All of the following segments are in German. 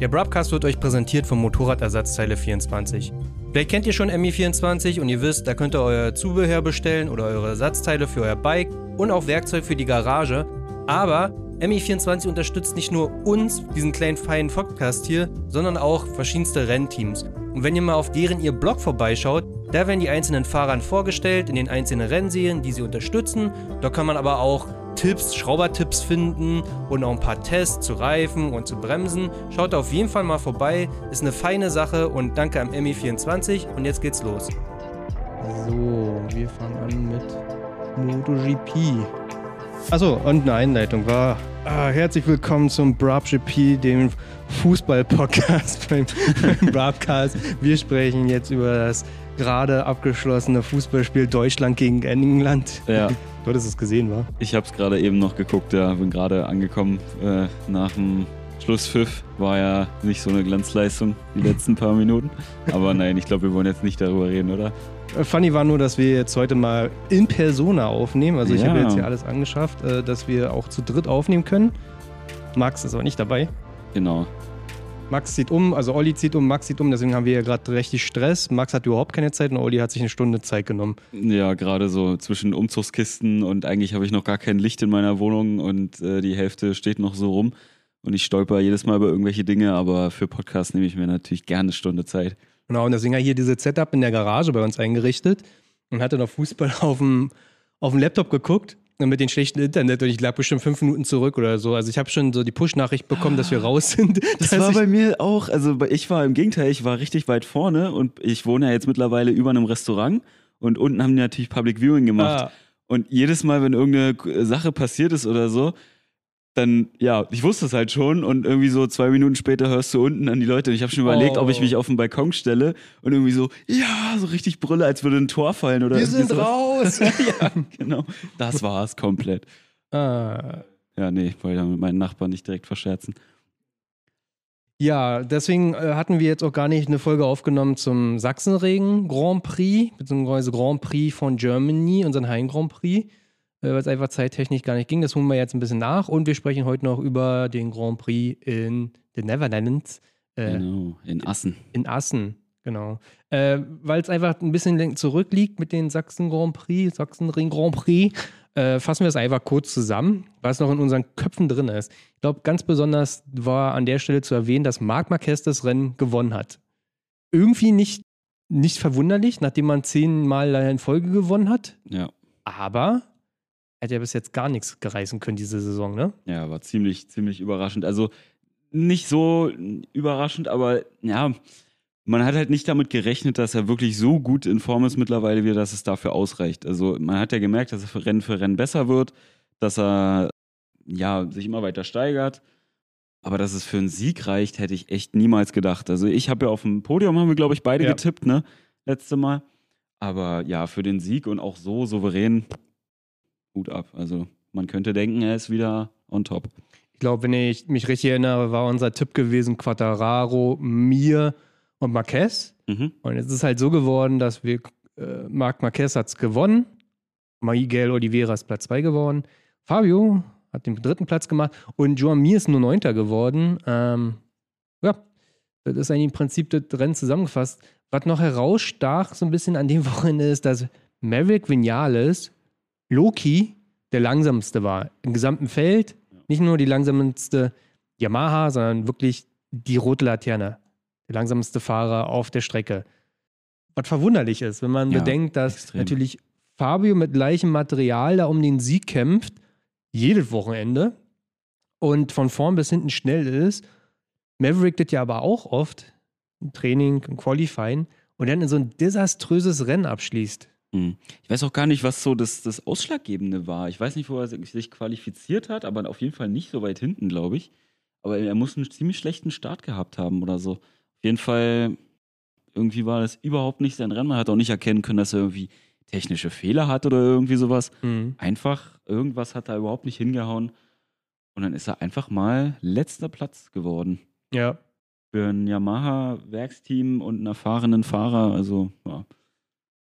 Der Broadcast wird euch präsentiert vom Motorradersatzteile 24. Vielleicht kennt ihr schon MI24 und ihr wisst, da könnt ihr euer Zubehör bestellen oder eure Ersatzteile für euer Bike und auch Werkzeug für die Garage. Aber MI24 unterstützt nicht nur uns, diesen kleinen feinen Podcast hier, sondern auch verschiedenste Rennteams. Und wenn ihr mal auf deren ihr Blog vorbeischaut, da werden die einzelnen Fahrern vorgestellt in den einzelnen Rennserien, die sie unterstützen. Da kann man aber auch Tipps, Schraubertipps finden und auch ein paar Tests zu Reifen und zu Bremsen. Schaut auf jeden Fall mal vorbei, ist eine feine Sache und danke am MI24 und jetzt geht's los. So, wir fangen an mit MotoGP. Achso, und eine Einleitung war. Ah, herzlich willkommen zum BrabGP, dem Fußball-Podcast beim, beim Brabcast. Wir sprechen jetzt über das gerade abgeschlossene Fußballspiel Deutschland gegen England. Ja. Du hattest es gesehen, wa? Ich habe es gerade eben noch geguckt, ja, bin gerade angekommen äh, nach dem Schlusspfiff. War ja nicht so eine Glanzleistung die letzten paar Minuten. Aber nein, ich glaube, wir wollen jetzt nicht darüber reden, oder? Äh, Funny war nur, dass wir jetzt heute mal in Persona aufnehmen. Also ich Ja. habe jetzt hier alles angeschafft, äh, dass wir auch zu dritt aufnehmen können. Max ist aber nicht dabei. Genau. Max zieht um, also Olli zieht um, Max zieht um, deswegen haben wir ja gerade richtig Stress. Max hat überhaupt keine Zeit und Olli hat sich eine Stunde Zeit genommen. Ja, gerade so zwischen Umzugskisten und eigentlich habe ich noch gar kein Licht in meiner Wohnung und äh, die Hälfte steht noch so rum. Und ich stolper jedes Mal über irgendwelche Dinge, aber für Podcasts nehme ich mir natürlich gerne eine Stunde Zeit. Genau, und deswegen hat hier dieses Setup in der Garage bei uns eingerichtet und hatte noch Fußball auf dem, auf dem Laptop geguckt mit dem schlechten Internet und ich lag bestimmt fünf Minuten zurück oder so. Also ich habe schon so die Push-Nachricht bekommen, dass wir raus sind. Das war bei mir auch, also ich war im Gegenteil, ich war richtig weit vorne und ich wohne ja jetzt mittlerweile über einem Restaurant und unten haben die natürlich Public Viewing gemacht. Ah. Und jedes Mal, wenn irgendeine Sache passiert ist oder so, dann, ja, ich wusste es halt schon und irgendwie so zwei Minuten später hörst du unten an die Leute und ich habe schon überlegt, Oh. ob ich mich auf den Balkon stelle und irgendwie so, ja, so richtig brülle, als würde ein Tor fallen oder wir sind raus! ja, genau. Das war's komplett. ah. Ja, nee, ich wollte ja mit meinen Nachbarn nicht direkt verscherzen. Ja, deswegen äh, hatten wir jetzt auch gar nicht eine Folge aufgenommen zum Sachsenregen Grand Prix, beziehungsweise Grand Prix von Germany, unseren Heim Grand Prix, äh, weil es einfach zeittechnisch gar nicht ging. Das holen wir jetzt ein bisschen nach und wir sprechen heute noch über den Grand Prix in den Netherlands, äh, Genau, in Assen. in Assen. Genau. Äh, weil es einfach ein bisschen zurückliegt mit den Sachsen Grand Prix, Sachsenring Grand Prix, äh, fassen wir es einfach kurz zusammen, was noch in unseren Köpfen drin ist. Ich glaube, ganz besonders war an der Stelle zu erwähnen, dass Marc Marquez das Rennen gewonnen hat. Irgendwie nicht, nicht verwunderlich, nachdem man zehnmal in Folge gewonnen hat, Ja. aber er hat ja bis jetzt gar nichts gereißen können diese Saison, ne? Ja, war ziemlich, ziemlich überraschend. Also nicht so überraschend, aber ja, man hat halt nicht damit gerechnet, dass er wirklich so gut in Form ist mittlerweile, wie dass es dafür ausreicht. Also man hat ja gemerkt, dass er für Rennen für Rennen besser wird, dass er ja sich immer weiter steigert. Aber dass es für einen Sieg reicht, hätte ich echt niemals gedacht. Also ich habe ja auf dem Podium, haben wir, glaube ich, beide Ja. getippt, ne? Letzte Mal. Aber ja, für den Sieg und auch so souverän, Hut ab. Also man könnte denken, er ist wieder on top. Ich glaube, wenn ich mich richtig erinnere, war unser Tipp gewesen: Quattararo, mir und Marquez. Mhm. Und es ist halt so geworden, dass wir, äh, Marc Marquez hat es gewonnen, Miguel Oliveira ist Platz 2 geworden, Fabio hat den dritten Platz gemacht und Joan Mir ist nur Neunter geworden. Ähm, ja, das ist eigentlich im Prinzip das Rennen zusammengefasst. Was noch herausstach so ein bisschen an dem Wochenende ist, dass Maverick Vinales, Loki, der langsamste war im gesamten Feld. Nicht nur die langsamste Yamaha, sondern wirklich die rote Laterne. Der langsamste Fahrer auf der Strecke. Was verwunderlich ist, wenn man Ja, bedenkt, dass extrem. natürlich Fabio mit gleichem Material da um den Sieg kämpft, jedes Wochenende und von vorn bis hinten schnell ist. Maverick das ja aber auch oft im Training, im Qualifying und dann in so ein desaströses Rennen abschließt. Hm. Ich weiß auch gar nicht, was so das, das Ausschlaggebende war. Ich weiß nicht, wo er sich qualifiziert hat, aber auf jeden Fall nicht so weit hinten, glaube ich. Aber er muss einen ziemlich schlechten Start gehabt haben oder so. Auf jeden Fall, irgendwie war das überhaupt nicht sein Rennen. Man hat auch nicht erkennen können, dass er irgendwie technische Fehler hat oder irgendwie sowas. Einfach, irgendwas hat da überhaupt nicht hingehauen. Und dann ist er einfach mal letzter Platz geworden. Ja. Für ein Yamaha-Werksteam und einen erfahrenen Fahrer. Also, ja.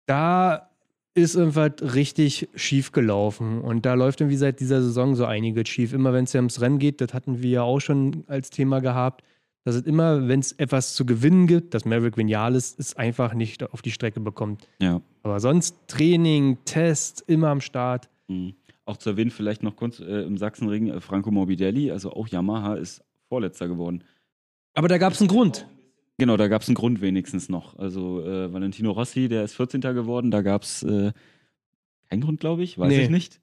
Da ist irgendwas richtig schief gelaufen. Und da läuft irgendwie seit dieser Saison so einiges schief. Immer wenn es ja ums Rennen geht, das hatten wir ja auch schon als Thema gehabt, dass es immer, wenn es etwas zu gewinnen gibt, dass Maverick Vinales es einfach nicht auf die Strecke bekommt. Ja. Aber sonst Training, Tests, immer am Start. Mhm. Auch zu erwähnen, vielleicht noch kurz äh, im Sachsenring, äh, Franco Morbidelli, also auch Yamaha, ist Vorletzter geworden. Aber da gab es einen Grund. Genau, da gab es einen Grund wenigstens noch. Also äh, Valentino Rossi, der ist 14. geworden, da gab es äh, keinen Grund, glaube ich, weiß Nee. ich nicht.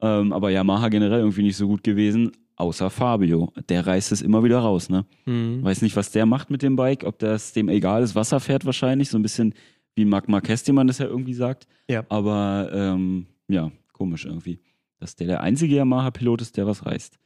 Ähm, aber Yamaha generell irgendwie nicht so gut gewesen, außer Fabio. Der reißt es immer wieder raus, ne? Mhm. Weiß nicht, was der macht mit dem Bike, ob das dem egal ist. Wasser fährt wahrscheinlich, so ein bisschen wie Marc Marquez, den man das ja irgendwie sagt. Ja. Aber ähm, ja, komisch irgendwie. Dass der der einzige Yamaha-Pilot ist, der was reißt.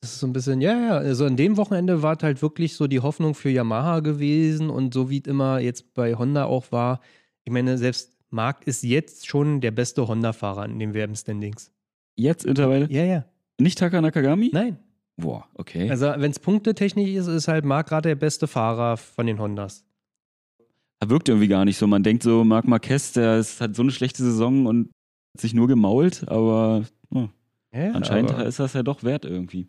Das ist so ein bisschen, ja, ja, also an dem Wochenende war es halt wirklich so die Hoffnung für Yamaha gewesen und so wie es immer jetzt bei Honda auch war. Ich meine, selbst Marc ist jetzt schon der beste Honda-Fahrer in den Werbenstandings. Jetzt mittlerweile Ja, ja. nicht Taka Nakagami? Nein. Boah, okay. Also, wenn es punktetechnisch ist, ist halt Marc gerade der beste Fahrer von den Hondas. Er wirkt irgendwie gar nicht so. Man denkt so, Marc Marquez, der ist, hat so eine schlechte Saison und hat sich nur gemault, aber oh, Ja, anscheinend aber ist das ja doch wert irgendwie.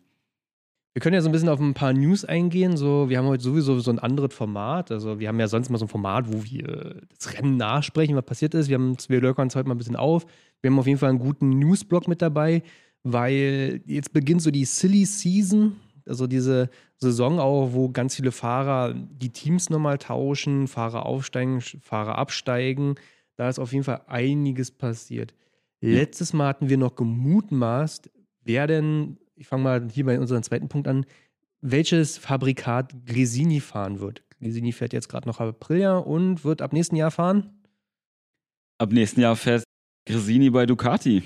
Wir können ja so ein bisschen auf ein paar News eingehen. So, wir haben heute sowieso so ein anderes Format. Also, wir haben ja sonst mal so ein Format, wo wir das Rennen nachsprechen, was passiert ist. Wir, haben, wir löckern uns heute mal ein bisschen auf. Wir haben auf jeden Fall einen guten Newsblock mit dabei, weil jetzt beginnt so die Silly Season. Also diese Saison auch, wo ganz viele Fahrer die Teams nochmal tauschen, Fahrer aufsteigen, Fahrer absteigen. Da ist auf jeden Fall einiges passiert. Letztes Mal hatten wir noch gemutmaßt, wer denn, ich fange mal hier bei unserem zweiten Punkt an, welches Fabrikat Gresini fahren wird. Gresini fährt jetzt gerade noch Aprilia und wird ab nächsten Jahr fahren. Ab nächsten Jahr fährt Gresini bei Ducati.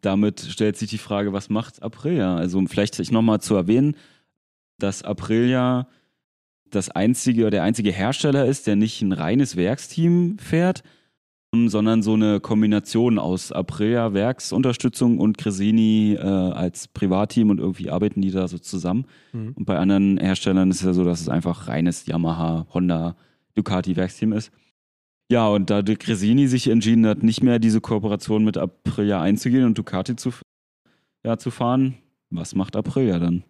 Damit stellt sich die Frage, was macht Aprilia? Also vielleicht sich nochmal zu erwähnen, dass Aprilia das einzige oder der einzige Hersteller ist, der nicht ein reines Werksteam fährt, sondern so eine Kombination aus Aprilia Werksunterstützung und Gresini äh, als Privatteam und irgendwie arbeiten die da so zusammen. Und bei anderen Herstellern ist es ja so, dass es einfach reines Yamaha, Honda, Ducati Werksteam ist. Ja, und da De Gresini sich entschieden hat, nicht mehr diese Kooperation mit Aprilia einzugehen und Ducati zu, ja, zu fahren, was macht Aprilia dann?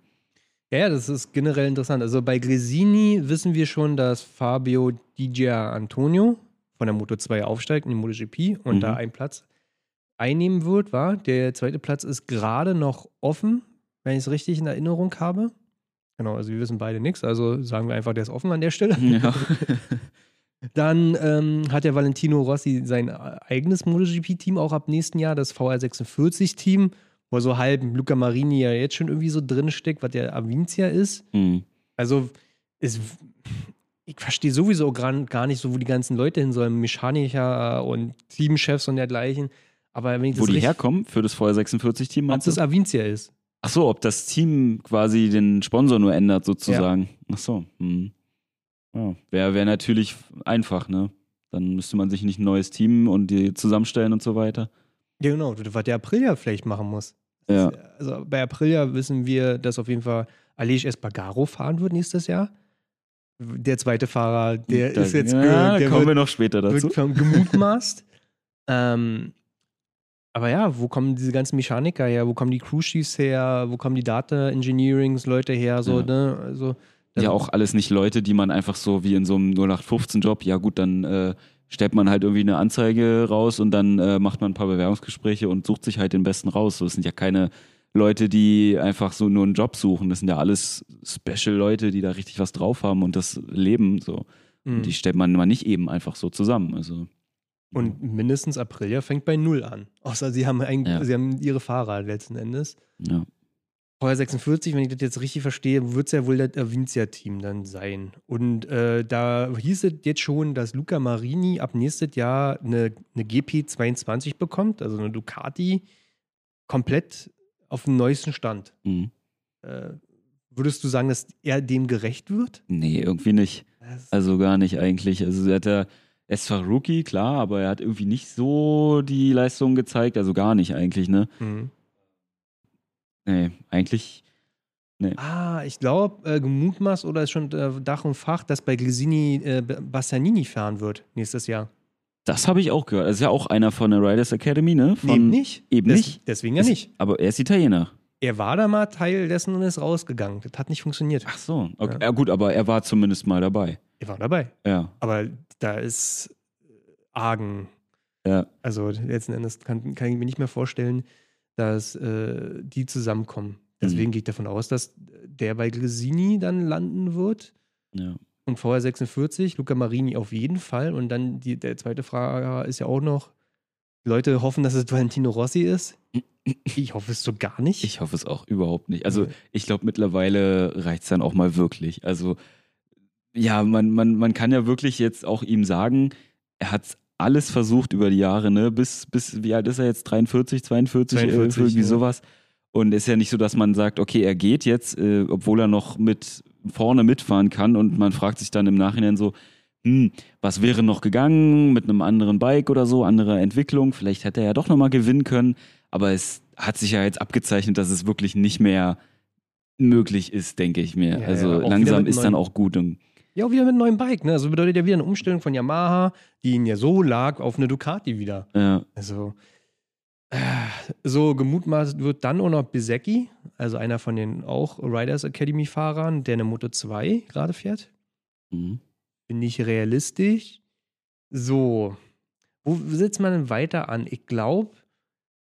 Ja, ja, das ist generell interessant. Also bei Gresini wissen wir schon, dass Fabio Di Antonio von der Moto 2 aufsteigt in die MotoGP und Mhm. da einen Platz einnehmen wird, war. Der zweite Platz ist gerade noch offen, wenn ich es richtig in Erinnerung habe. Genau, also wir wissen beide nichts, also sagen wir einfach, der ist offen an der Stelle. Ja. Dann ähm, hat der Valentino Rossi sein eigenes MotoGP-Team auch ab nächsten Jahr, das VR46-Team, wo so halb Luca Marini ja jetzt schon irgendwie so drin steckt, was der Avincia ist. Hm. Also, es, ich verstehe sowieso gar, nicht so, wo die ganzen Leute hin sollen, Mechaniker und Teamchefs und dergleichen. Aber wenn ich Wo das die richtig, herkommen für das Vorher 46-Team, ob meinst das du? Avincia ist. Ach so, ob das Team quasi den Sponsor nur ändert, sozusagen. Ach so. Hm. Ja, Wäre wär natürlich einfach, ne? Dann müsste man sich nicht ein neues Team und die zusammenstellen und so weiter. Ja, genau, was der Aprilia vielleicht machen muss. Ja. Also bei Aprilia wissen wir, dass auf jeden Fall Aleix Espargaro fahren wird nächstes Jahr. Der zweite Fahrer, der Da- ist jetzt ja, der kommen wir wird, noch später dazu. wird vom- gemutmaßt. ähm, aber ja, wo kommen diese ganzen Mechaniker her? Wo kommen die Crew Chiefs her? Wo kommen die Data Engineerings Leute her? So, Ja. ne? Also, Ja, auch alles nicht Leute, die man einfach so wie in so einem 0815-Job, ja gut, dann äh, stellt man halt irgendwie eine Anzeige raus und dann äh, macht man ein paar Bewerbungsgespräche und sucht sich halt den besten raus. So, Das sind ja keine Leute, die einfach so nur einen Job suchen. Das sind ja alles Special-Leute, die da richtig was drauf haben und das leben. So. mh. Und die stellt man mal nicht eben einfach so zusammen. Also, Und mindestens Aprilia fängt bei Null an. Außer sie haben, ein, Ja. sie haben ihre Fahrer letzten Endes. ja. Vorher 46, wenn ich das jetzt richtig verstehe, wird es ja wohl das Avincia-Team dann sein. Und äh, da hieß es jetzt schon, dass Luca Marini ab nächstes Jahr eine, eine GP22 bekommt, also eine Ducati, komplett auf dem neuesten Stand. Mhm. Äh, würdest du sagen, dass er dem gerecht wird? Nee, irgendwie nicht. Das- Also gar nicht eigentlich. Also er hat ja, er ist zwar Rookie, klar, aber er hat irgendwie nicht so die Leistung gezeigt. Also gar nicht eigentlich, ne? Mhm. Nee, eigentlich. Ah, ich glaube, äh, gemutmaßt oder ist schon äh, Dach und Fach, dass bei Glesini äh, Bastianini fahren wird nächstes Jahr. Das habe ich auch gehört. Er ist ja auch einer von der Riders Academy, ne? Von, Eben nicht. Eben Des- nicht. Deswegen ja Ist- nicht. Aber er ist Italiener. Er war da mal Teil dessen und ist rausgegangen. Das hat nicht funktioniert. Ach so, okay. ja. gut, aber er war zumindest mal dabei. Er war dabei. Ja. Aber da ist argen. Ja. Also letzten Endes kann, kann ich mir nicht mehr vorstellen, dass äh, die zusammenkommen. Deswegen mhm. gehe ich davon aus, dass der bei Gresini dann landen wird. Ja. Und vorher 46, Luca Marini auf jeden Fall. Und dann die, der zweite Frage ist ja auch noch, Leute hoffen, dass es Valentino Rossi ist. Ich hoffe es so gar nicht. Ich hoffe es auch überhaupt nicht. Also ich glaube, mittlerweile reicht es dann auch mal wirklich. Also ja, man, man, man kann ja wirklich jetzt auch ihm sagen, er hat alles versucht über die Jahre, ne? Bis, bis, wie alt ist er jetzt? 43, 42, 42 irgendwie ja. sowas. Und es ist ja nicht so, dass man sagt, okay, er geht jetzt, äh, obwohl er noch mit vorne mitfahren kann und man fragt sich dann im Nachhinein so, hm, was wäre noch gegangen mit einem anderen Bike oder so, andere Entwicklung, vielleicht hätte er ja doch nochmal gewinnen können, aber es hat sich ja jetzt abgezeichnet, dass es wirklich nicht mehr möglich ist, denke ich mir. Ja, also ja, langsam ist dann auch gut. ja, auch wieder mit einem neuen Bike, ne? Also bedeutet ja wieder eine Umstellung von Yamaha, die ihn ja so lag, auf eine Ducati wieder. Ja. Also, äh, so gemutmaßt wird dann auch noch Bisecki, also einer von den auch Riders Academy Fahrern, der eine Moto 2 gerade fährt. Mhm. Bin ich realistisch? So, wo setzt man denn weiter an? Ich glaube,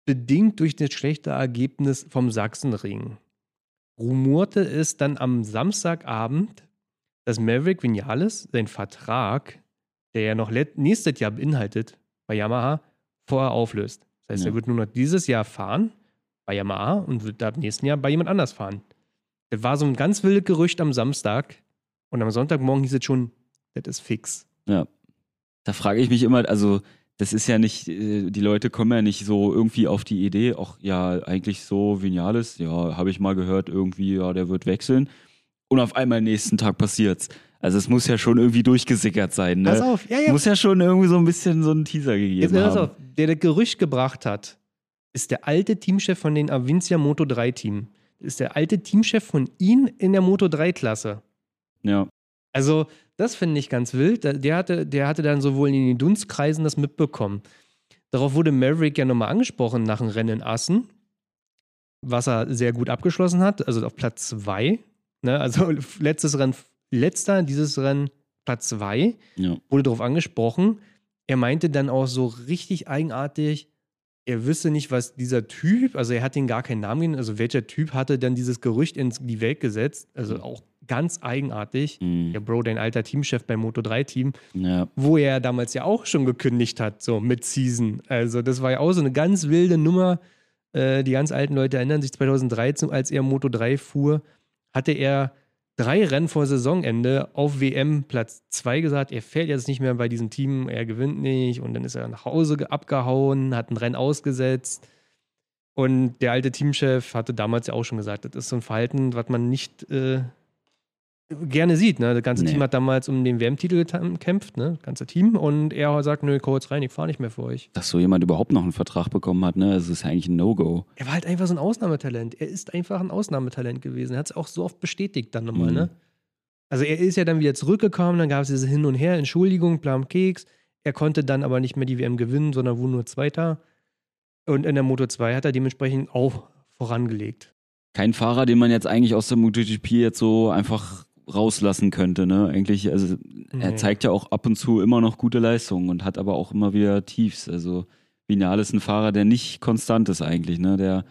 bedingt durch das schlechte Ergebnis vom Sachsenring rumorte es dann am Samstagabend, dass Maverick Vinales seinen Vertrag, der ja noch nächstes Jahr beinhaltet bei Yamaha, vorher auflöst. Das heißt, ja. er wird nur noch dieses Jahr fahren bei Yamaha und wird ab nächsten Jahr bei jemand anders fahren. Das war so ein ganz wildes Gerücht am Samstag und am Sonntagmorgen hieß es schon, das ist fix. Ja. Da frage ich mich immer, also das ist ja nicht, äh, die Leute kommen ja nicht so irgendwie auf die Idee, ach ja, eigentlich so Vinales, ja, habe ich mal gehört, irgendwie, ja, der wird wechseln. Und auf einmal nächsten Tag passiert's. Also es muss ja schon irgendwie durchgesickert sein. Ne? Pass auf, ja, ja. Muss ja schon irgendwie so ein bisschen so einen Teaser gegeben Jetzt, pass haben. Auf, der das Gerücht gebracht hat, ist der alte Teamchef von den Avincia Moto 3 Team. Ist der alte Teamchef von ihm in der Moto 3 Klasse. Ja. Also das finde ich ganz wild. Der hatte, der hatte dann sowohl in den Dunstkreisen das mitbekommen. Darauf wurde Maverick ja nochmal angesprochen nach dem Rennen in Assen, was er sehr gut abgeschlossen hat, also auf Platz 2. Ne? Also letztes Rennen, letzter, dieses Rennen Platz 2, ja. wurde darauf angesprochen. Er meinte dann auch so richtig eigenartig, er wüsste nicht, was dieser Typ, also er hat den gar keinen Namen gegeben, also welcher Typ hatte dann dieses Gerücht in die Welt gesetzt, also auch ganz eigenartig. Mhm. Der Bro, dein alter Teamchef beim Moto3-Team, ja. wo er damals ja auch schon gekündigt hat, so mit Season. Also, das war ja auch so eine ganz wilde Nummer. Äh, die ganz alten Leute erinnern sich 2013, als er Moto 3 fuhr, hatte er drei Rennen vor Saisonende auf WM Platz 2 gesagt, er fährt jetzt nicht mehr bei diesem Team, er gewinnt nicht und dann ist er nach Hause abgehauen, hat ein Rennen ausgesetzt. Und der alte Teamchef hatte damals ja auch schon gesagt, das ist so ein Verhalten, was man nicht äh, gerne sieht. Ne? Das ganze nee. Team hat damals um den WM-Titel gekämpft, ne? das ganze Team. Und er sagt, nö, jetzt rein, ich fahre nicht mehr für euch. Dass so jemand überhaupt noch einen Vertrag bekommen hat, ne? das ist eigentlich ein No-Go. Er war halt einfach so ein Ausnahmetalent. Er ist einfach ein Ausnahmetalent gewesen. Er hat es auch so oft bestätigt dann nochmal, mhm. ne? Also er ist ja dann wieder zurückgekommen, dann gab es diese Hin und Her, Entschuldigung, Blam Keks. Er konnte dann aber nicht mehr die WM gewinnen, sondern wurde nur Zweiter. Und in der Moto 2 hat er dementsprechend auch vorangelegt. Kein Fahrer, den man jetzt eigentlich aus der MotoGP jetzt so einfach rauslassen könnte. Ne? Eigentlich, also nee. er zeigt ja auch ab und zu immer noch gute Leistungen und hat aber auch immer wieder Tiefs. Also Vinal ist ein Fahrer, der nicht konstant ist eigentlich, ne? der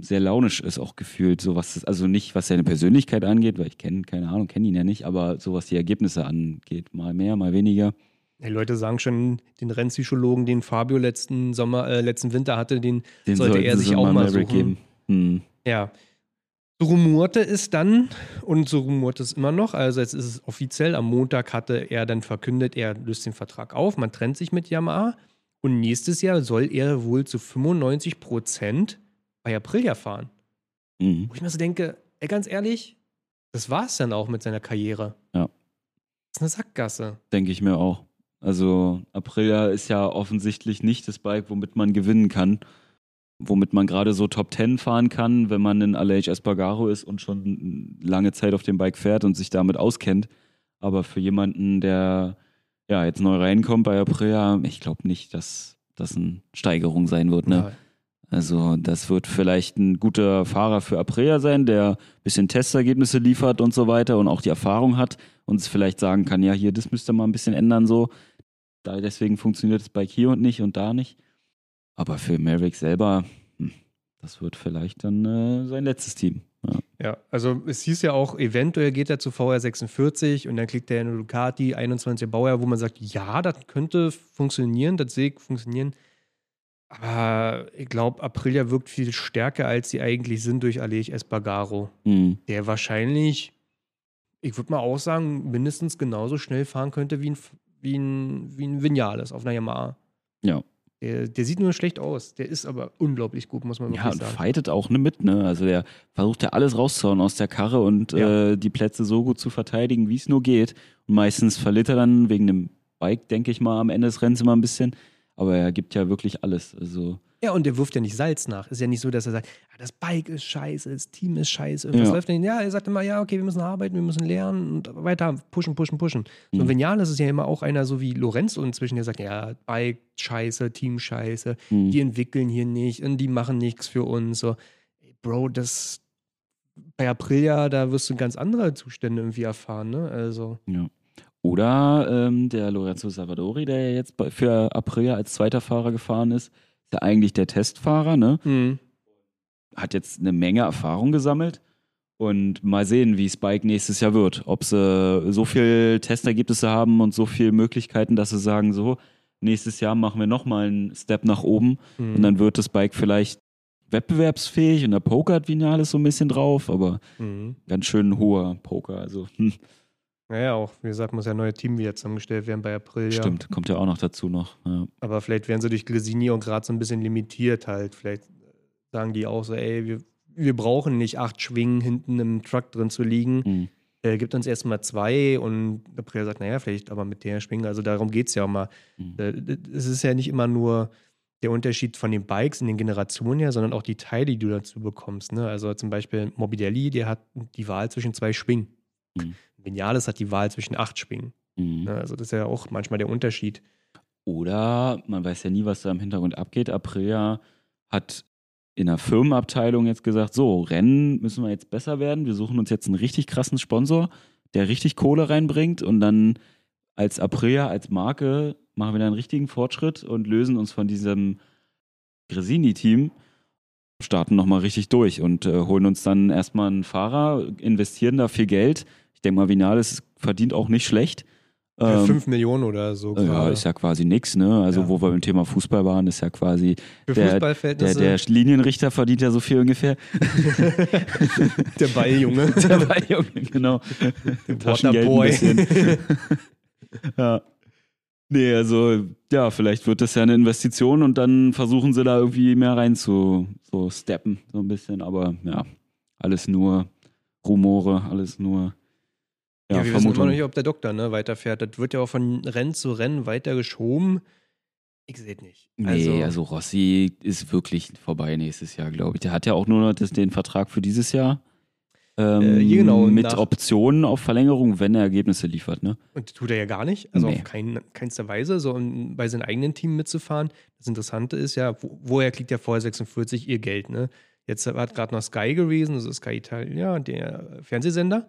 sehr launisch ist auch gefühlt, so was das, also nicht was seine Persönlichkeit angeht, weil ich kenne, keine Ahnung, kenne ihn ja nicht, aber so was die Ergebnisse angeht, mal mehr, mal weniger. Die Leute sagen schon, den Rennpsychologen, den Fabio letzten Sommer, äh, letzten Winter hatte, den, den sollte er sich auch mal suchen. Geben. Hm. Ja, so rumorte es dann und so rumorte es immer noch. Also jetzt ist es offiziell. Am Montag hatte er dann verkündet, er löst den Vertrag auf, man trennt sich mit Yamaha und nächstes Jahr soll er wohl zu 95 Prozent bei Aprilia fahren. Mhm. Wo ich mir so denke, ey, ganz ehrlich, das war es dann auch mit seiner Karriere. Ja. Das ist eine Sackgasse. Denke ich mir auch. Also Aprilia ist ja offensichtlich nicht das Bike, womit man gewinnen kann womit man gerade so Top 10 fahren kann, wenn man in Aleix Espargaro ist und schon lange Zeit auf dem Bike fährt und sich damit auskennt. Aber für jemanden, der ja jetzt neu reinkommt bei Aprilia, ich glaube nicht, dass das eine Steigerung sein wird. Ne? Also das wird vielleicht ein guter Fahrer für Aprilia sein, der ein bisschen Testergebnisse liefert und so weiter und auch die Erfahrung hat und es vielleicht sagen kann, ja, hier, das müsst ihr mal ein bisschen ändern so. Da deswegen funktioniert das Bike hier und nicht und da nicht. Aber für Maverick selber, hm, das wird vielleicht dann äh, sein letztes Team. Ja. Ja, also es hieß ja auch, eventuell geht er zu VR 46 und dann kriegt er eine Ducati 21er Baujahr, wo man sagt, ja, das könnte funktionieren, das sehe ich funktionieren. Aber ich glaube, Aprilia wirkt viel stärker, als sie eigentlich sind durch Aleix Espargaro. Hm. Der wahrscheinlich, ich würde mal auch sagen, mindestens genauso schnell fahren könnte wie ein, wie ein, wie ein Vinales auf einer Yamaha. Ja. Der, der sieht nur schlecht aus. Der ist aber unglaublich gut, muss man Ja, wirklich und sagen. fightet auch ne mit, ne? Also der versucht ja alles rauszuhauen aus der Karre und Ja. äh, die Plätze so gut zu verteidigen, wie es nur geht. Und meistens verliert er dann wegen dem Bike, denke ich mal, am Ende des Rennens immer ein bisschen. Aber er gibt ja wirklich alles. Also Ja, und der wirft ja nicht Salz nach. Ist ja nicht so, dass er sagt, ah, das Bike ist scheiße, das Team ist scheiße, irgendwas Ja. läuft nicht. Ja, er sagt immer, ja, okay, wir müssen arbeiten, wir müssen lernen und weiter pushen, pushen, pushen. So Mhm. ein Vinales ist ja immer auch einer, so wie Lorenzo inzwischen, der sagt, ja, Bike scheiße, Team scheiße, hm. die entwickeln hier nicht und die machen nichts für uns. So, Bro, das bei Aprilia, da wirst du ganz andere Zustände irgendwie erfahren, ne? Also, Ja. Oder ähm, der Lorenzo Savadori, der ja jetzt bei, für Aprilia als zweiter Fahrer gefahren ist, ja eigentlich der Testfahrer, ne? hm. Hat jetzt eine Menge Erfahrung gesammelt. Und mal sehen, wie Spike nächstes Jahr wird. Ob sie so viel Testergebnisse haben und so viele Möglichkeiten, dass sie sagen, so, nächstes Jahr machen wir nochmal einen Step nach oben. Hm. Und dann wird das Bike vielleicht wettbewerbsfähig und der Poker hat Vinales so ein bisschen drauf, aber Hm. ganz schön hoher Poker. Also, hm, Naja, auch, wie gesagt, muss ja ein neues Team wieder zusammengestellt werden bei Aprilia. stimmt, kommt ja auch noch dazu noch. Ja. Aber vielleicht werden sie durch Gresini auch gerade so ein bisschen limitiert halt. Vielleicht sagen die auch so, ey, wir, wir brauchen nicht acht Schwingen hinten im Truck drin zu liegen. Hm. Äh, gibt uns erstmal zwei und Aprilia sagt, naja, vielleicht aber mit der Schwinge. Also darum geht es ja auch mal. Mhm. Äh, Es ist ja nicht immer nur der Unterschied von den Bikes in den Generationen her, sondern auch die Teile, die du dazu bekommst. Ne? Also zum Beispiel Morbidelli, der hat die Wahl zwischen zwei Schwingen. Mhm. Vinales hat die Wahl zwischen acht Schwingen. Mhm. Ne? Also das ist ja auch manchmal der Unterschied. Oder man weiß ja nie, was da im Hintergrund abgeht. Aprilia hat in der Firmenabteilung jetzt gesagt, so, Rennen müssen wir jetzt besser werden. Wir suchen uns jetzt einen richtig krassen Sponsor, der richtig Kohle reinbringt und dann als Aprilia, als Marke, machen wir dann einen richtigen Fortschritt und lösen uns von diesem Gresini-Team, starten nochmal richtig durch und äh, holen uns dann erstmal einen Fahrer, investieren da viel Geld. Ich denke mal, Vinales verdient auch nicht schlecht. Für Ähm, 5 Millionen oder so. ja, gerade. ist ja quasi nix, ne? Also, Ja. wo wir beim Thema Fußball waren, ist ja quasi, Für der- der, der Linienrichter verdient ja so viel ungefähr. der Balljunge. Der war Junge, genau. Taschengeld Waterboy. bisschen. ja. Nee, also, ja, vielleicht wird das ja eine Investition und dann versuchen sie da irgendwie mehr rein zu so steppen, so ein bisschen. Aber ja, alles nur Rumore, alles nur Ja, ja, wir wissen immer noch nicht, ob der Doktor ne, weiterfährt. Das wird ja auch von Rennen zu Rennen weiter geschoben. Ich sehe es nicht. Nee, also Rossi ist wirklich vorbei nächstes Jahr, glaube ich. Der hat ja auch nur noch das, den Vertrag für dieses Jahr. Ähm, Äh, genau, mit nach- Optionen auf Verlängerung, wenn er Ergebnisse liefert, ne? Und das tut er ja gar nicht. Also Nee. auf kein, keinster Weise. So um bei seinem eigenen Team mitzufahren. Das Interessante ist ja, wo, woher kriegt ja vorher 46 ihr Geld, ne? Jetzt hat gerade noch Sky gewesen, also Sky Italia, der Fernsehsender.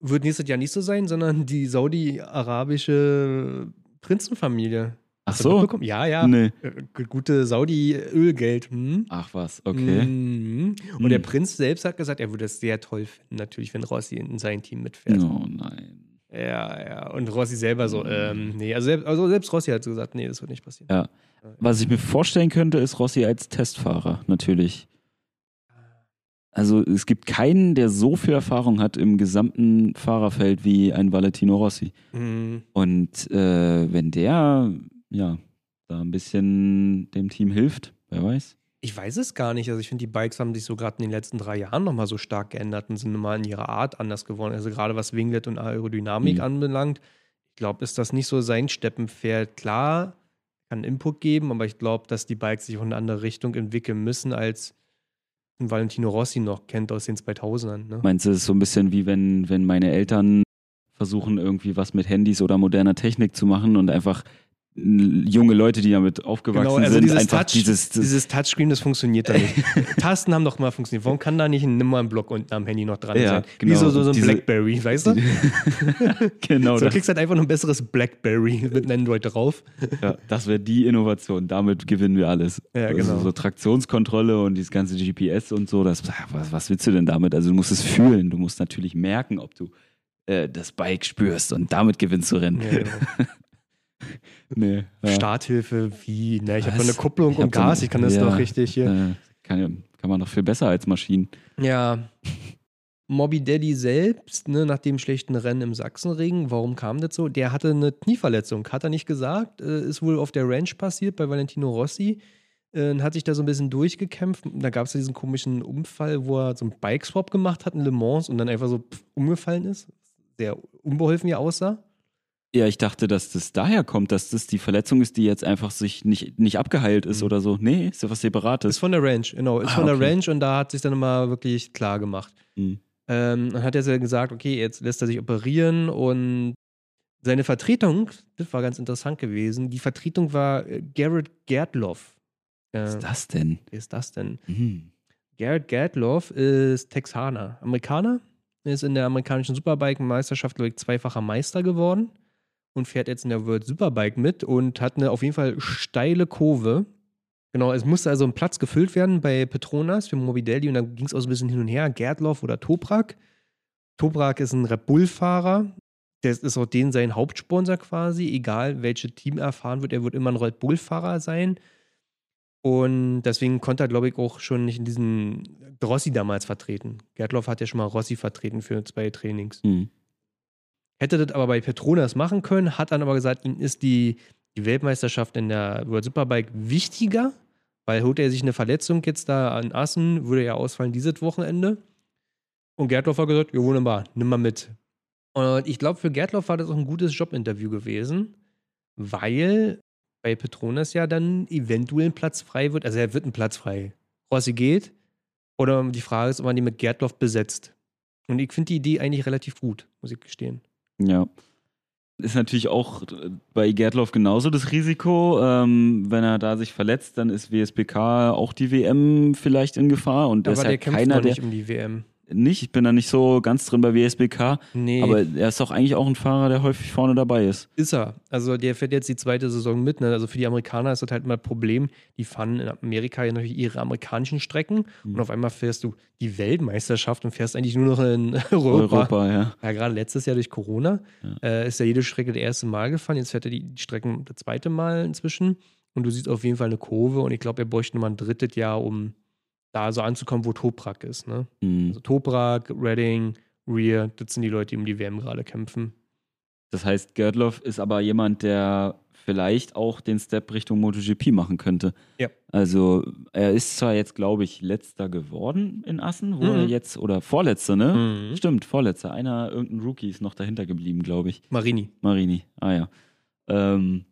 Wird nächstes Jahr nicht so sein, sondern die saudi-arabische Prinzenfamilie. Ach so? Ja, ja. Nee. Äh, Gute Saudi-Ölgeld. Hm? Ach was, okay. Mhm. Und Hm. der Prinz selbst hat gesagt, er würde es sehr toll finden, natürlich, wenn Rossi in sein Team mitfährt. Oh nein. Ja, ja. Und Rossi selber so, Hm. ähm, nee, also selbst, also selbst Rossi hat so gesagt, nee, das wird nicht passieren. Ja. Was ich mir vorstellen könnte, ist Rossi als Testfahrer, natürlich. Also es gibt keinen, der so viel Erfahrung hat im gesamten Fahrerfeld wie ein Valentino Rossi. Mhm. Und äh, wenn der, ja, da ein bisschen dem Team hilft, wer weiß. Ich weiß es gar nicht. Also ich finde, die Bikes haben sich so gerade in den letzten drei Jahren nochmal so stark geändert und sind nochmal in ihrer Art anders geworden. Also gerade was Winglet und Aerodynamik Mhm. anbelangt, ich glaube, ist das nicht so sein Steppenpferd. Klar, kann Input geben, aber ich glaube, dass die Bikes sich auch in eine andere Richtung entwickeln müssen, als Valentino Rossi noch kennt aus den 2000ern. Ne? Meinst du, es ist so ein bisschen wie wenn, wenn meine Eltern versuchen, irgendwie was mit Handys oder moderner Technik zu machen und einfach junge Leute, die damit aufgewachsen Genau, also sind, dieses, einfach Touch, dieses, dieses Touchscreen, das funktioniert da nicht. Tasten haben doch mal funktioniert. Warum kann da nicht ein Nummer-Block unten am Handy noch dran Ja, sein? Wie genau. so, so, so ein Diese- Blackberry, weißt du? genau, So, du kriegst halt einfach noch ein besseres Blackberry mit einem Android drauf. ja, das wäre die Innovation. Damit gewinnen wir alles. Ja, also genau. So Traktionskontrolle und dieses ganze GPS und so. Das, was, was willst du denn damit? Also du musst es fühlen. Du musst natürlich merken, ob du äh, das Bike spürst und damit gewinnst du Rennen. Ja, genau. Nee, ja. Starthilfe, wie? Ne, ich habe eine Kupplung und hab so- Gas, ich kann das ja, doch richtig hier. Äh, kann, ja- kann man doch viel besser als Maschinen. Ja. Moby Daddy selbst, ne, nach dem schlechten Rennen im Sachsenring, warum kam das so? Der hatte eine Knieverletzung, hat er nicht gesagt. Äh, ist wohl auf der Ranch passiert bei Valentino Rossi. Äh, hat sich da so ein bisschen durchgekämpft. Da gab es ja diesen komischen Unfall, wo er so einen Bikeswap gemacht hat in Le Mans und dann einfach so pff, umgefallen ist. Sehr unbeholfen wie aussah. Ja, ich dachte, dass das daher kommt, dass das die Verletzung ist, die jetzt einfach sich nicht, nicht abgeheilt ist Mhm. oder so. Nee, ist ja was Separates. Ist von der Ranch, genau. Ist Ah, von der okay. Ranch und da hat sich dann mal wirklich klar gemacht. Mhm. Ähm, dann hat er gesagt, okay, jetzt lässt er sich operieren und seine Vertretung, das war ganz interessant gewesen, die Vertretung war äh, Garrett Gerdloff. Äh, Was ist das denn? wer ist das denn? Mhm. Garrett Gerdloff ist Texaner, Amerikaner, ist in der amerikanischen Superbike-Meisterschaft, glaube ich, zweifacher Meister geworden und fährt jetzt in der World Superbike mit und hat eine auf jeden Fall steile Kurve. Genau, es musste also ein Platz gefüllt werden bei Petronas für Mobidelli und dann ging es auch so ein bisschen hin und her, Gerdloff oder Toprak. Toprak ist ein Red Bull-Fahrer, der ist auch den sein Hauptsponsor quasi, egal welches Team er fahren wird, er wird immer ein Red Bull-Fahrer sein. Und deswegen konnte er, glaube ich, auch schon nicht in diesen Rossi damals vertreten. Gerdloff hat ja schon mal Rossi vertreten für zwei Trainings. Mhm. Hätte das aber bei Petronas machen können, hat dann aber gesagt, ihm ist die, die Weltmeisterschaft in der World Superbike wichtiger, weil holt er sich eine Verletzung jetzt da an Assen, würde er ausfallen dieses Wochenende. Und Gerdloff hat gesagt, ja wunderbar, nimm mal mit. Und ich glaube, für Gerdloff war das auch ein gutes Jobinterview gewesen, weil bei Petronas ja dann eventuell ein Platz frei wird. Also er wird ein Platz frei. Rossi geht. Oder die Frage ist, ob man die mit Gerdloff besetzt. Und ich finde die Idee eigentlich relativ gut, muss ich gestehen. Ja. Ist natürlich auch äh, bei Gerdloff genauso das Risiko. Ähm, wenn er da sich verletzt, dann ist WSBK auch die WM vielleicht in Gefahr. Und Aber der kämpft keiner, noch der nicht um die WM. Nicht. Ich bin da nicht so ganz drin bei WSBK. Nee, Aber er ist doch eigentlich auch ein Fahrer, der häufig vorne dabei ist. ist er. Also der fährt jetzt die zweite Saison mit. Ne? Also für die Amerikaner ist das halt mal ein Problem. Die fahren in Amerika ja natürlich ihre amerikanischen Strecken Mhm. und auf einmal fährst du die Weltmeisterschaft und fährst eigentlich nur noch in Europa. Europa, ja. Ja, gerade letztes Jahr durch Corona Ja. äh, ist ja jede Strecke das erste Mal gefahren. Jetzt fährt er die Strecken das zweite Mal inzwischen. Und du siehst auf jeden Fall eine Kurve. Und ich glaube, er bräuchte nochmal ein drittes Jahr, um da so anzukommen, wo Toprak ist. Ne? Mhm. Also Toprak, Redding, Rear, das sind die Leute, die um die WM gerade kämpfen. Das heißt, Gerdloff ist aber jemand, der vielleicht auch den Step Richtung MotoGP machen könnte. Ja. Also er ist zwar jetzt, glaube ich, letzter geworden in Assen, wo Mhm. er jetzt, oder vorletzter, ne? Mhm. Stimmt, vorletzter. Einer, irgendein Rookie ist noch dahinter geblieben, glaube ich. Marini. Marini, ah ja. Ähm,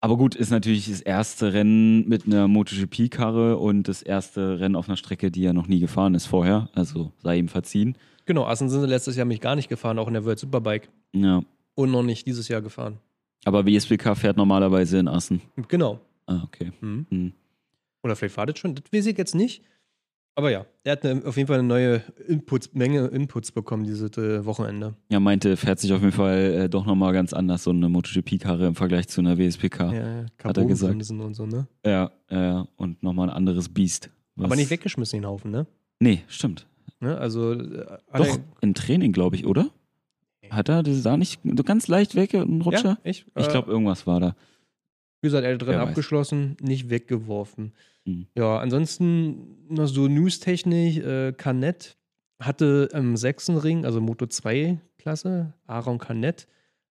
aber gut, ist natürlich das erste Rennen mit einer MotoGP-Karre und das erste Rennen auf einer Strecke, die er noch nie gefahren ist vorher. Also sei ihm verziehen. Genau, Assen sind sie letztes Jahr mich gar nicht gefahren, auch in der World Superbike. Ja. Und noch nicht dieses Jahr gefahren. Aber WSBK fährt normalerweise in Assen. Genau. Ah, okay. Mhm. Hm. Oder vielleicht war das schon, das weiß ich jetzt nicht. Aber ja, er hat eine, auf jeden Fall eine neue Inputs, Menge Inputs bekommen dieses äh, Wochenende. Ja, meinte, fährt sich auf jeden Fall äh, doch nochmal ganz anders, so eine MotoGP-Karre im Vergleich zu einer WSPK. Ja, Ja, Hat er gesagt. Und so, ne? ja, ja. Und nochmal ein anderes Biest. Aber nicht weggeschmissen den Haufen, ne? Nee, stimmt. ne? Also, äh, Doch, im Training, glaube ich, oder? Hat er das da nicht so ganz leicht weg, ein Rutscher? Ja, ich, Ich äh, glaube, irgendwas war da. Wie gesagt, er drin Wer weiß. abgeschlossen, nicht weggeworfen. Mhm. Ja, ansonsten noch so News-Technik. Äh, Canet hatte im sechsten Ring, also Moto 2 Klasse, Aaron Canet,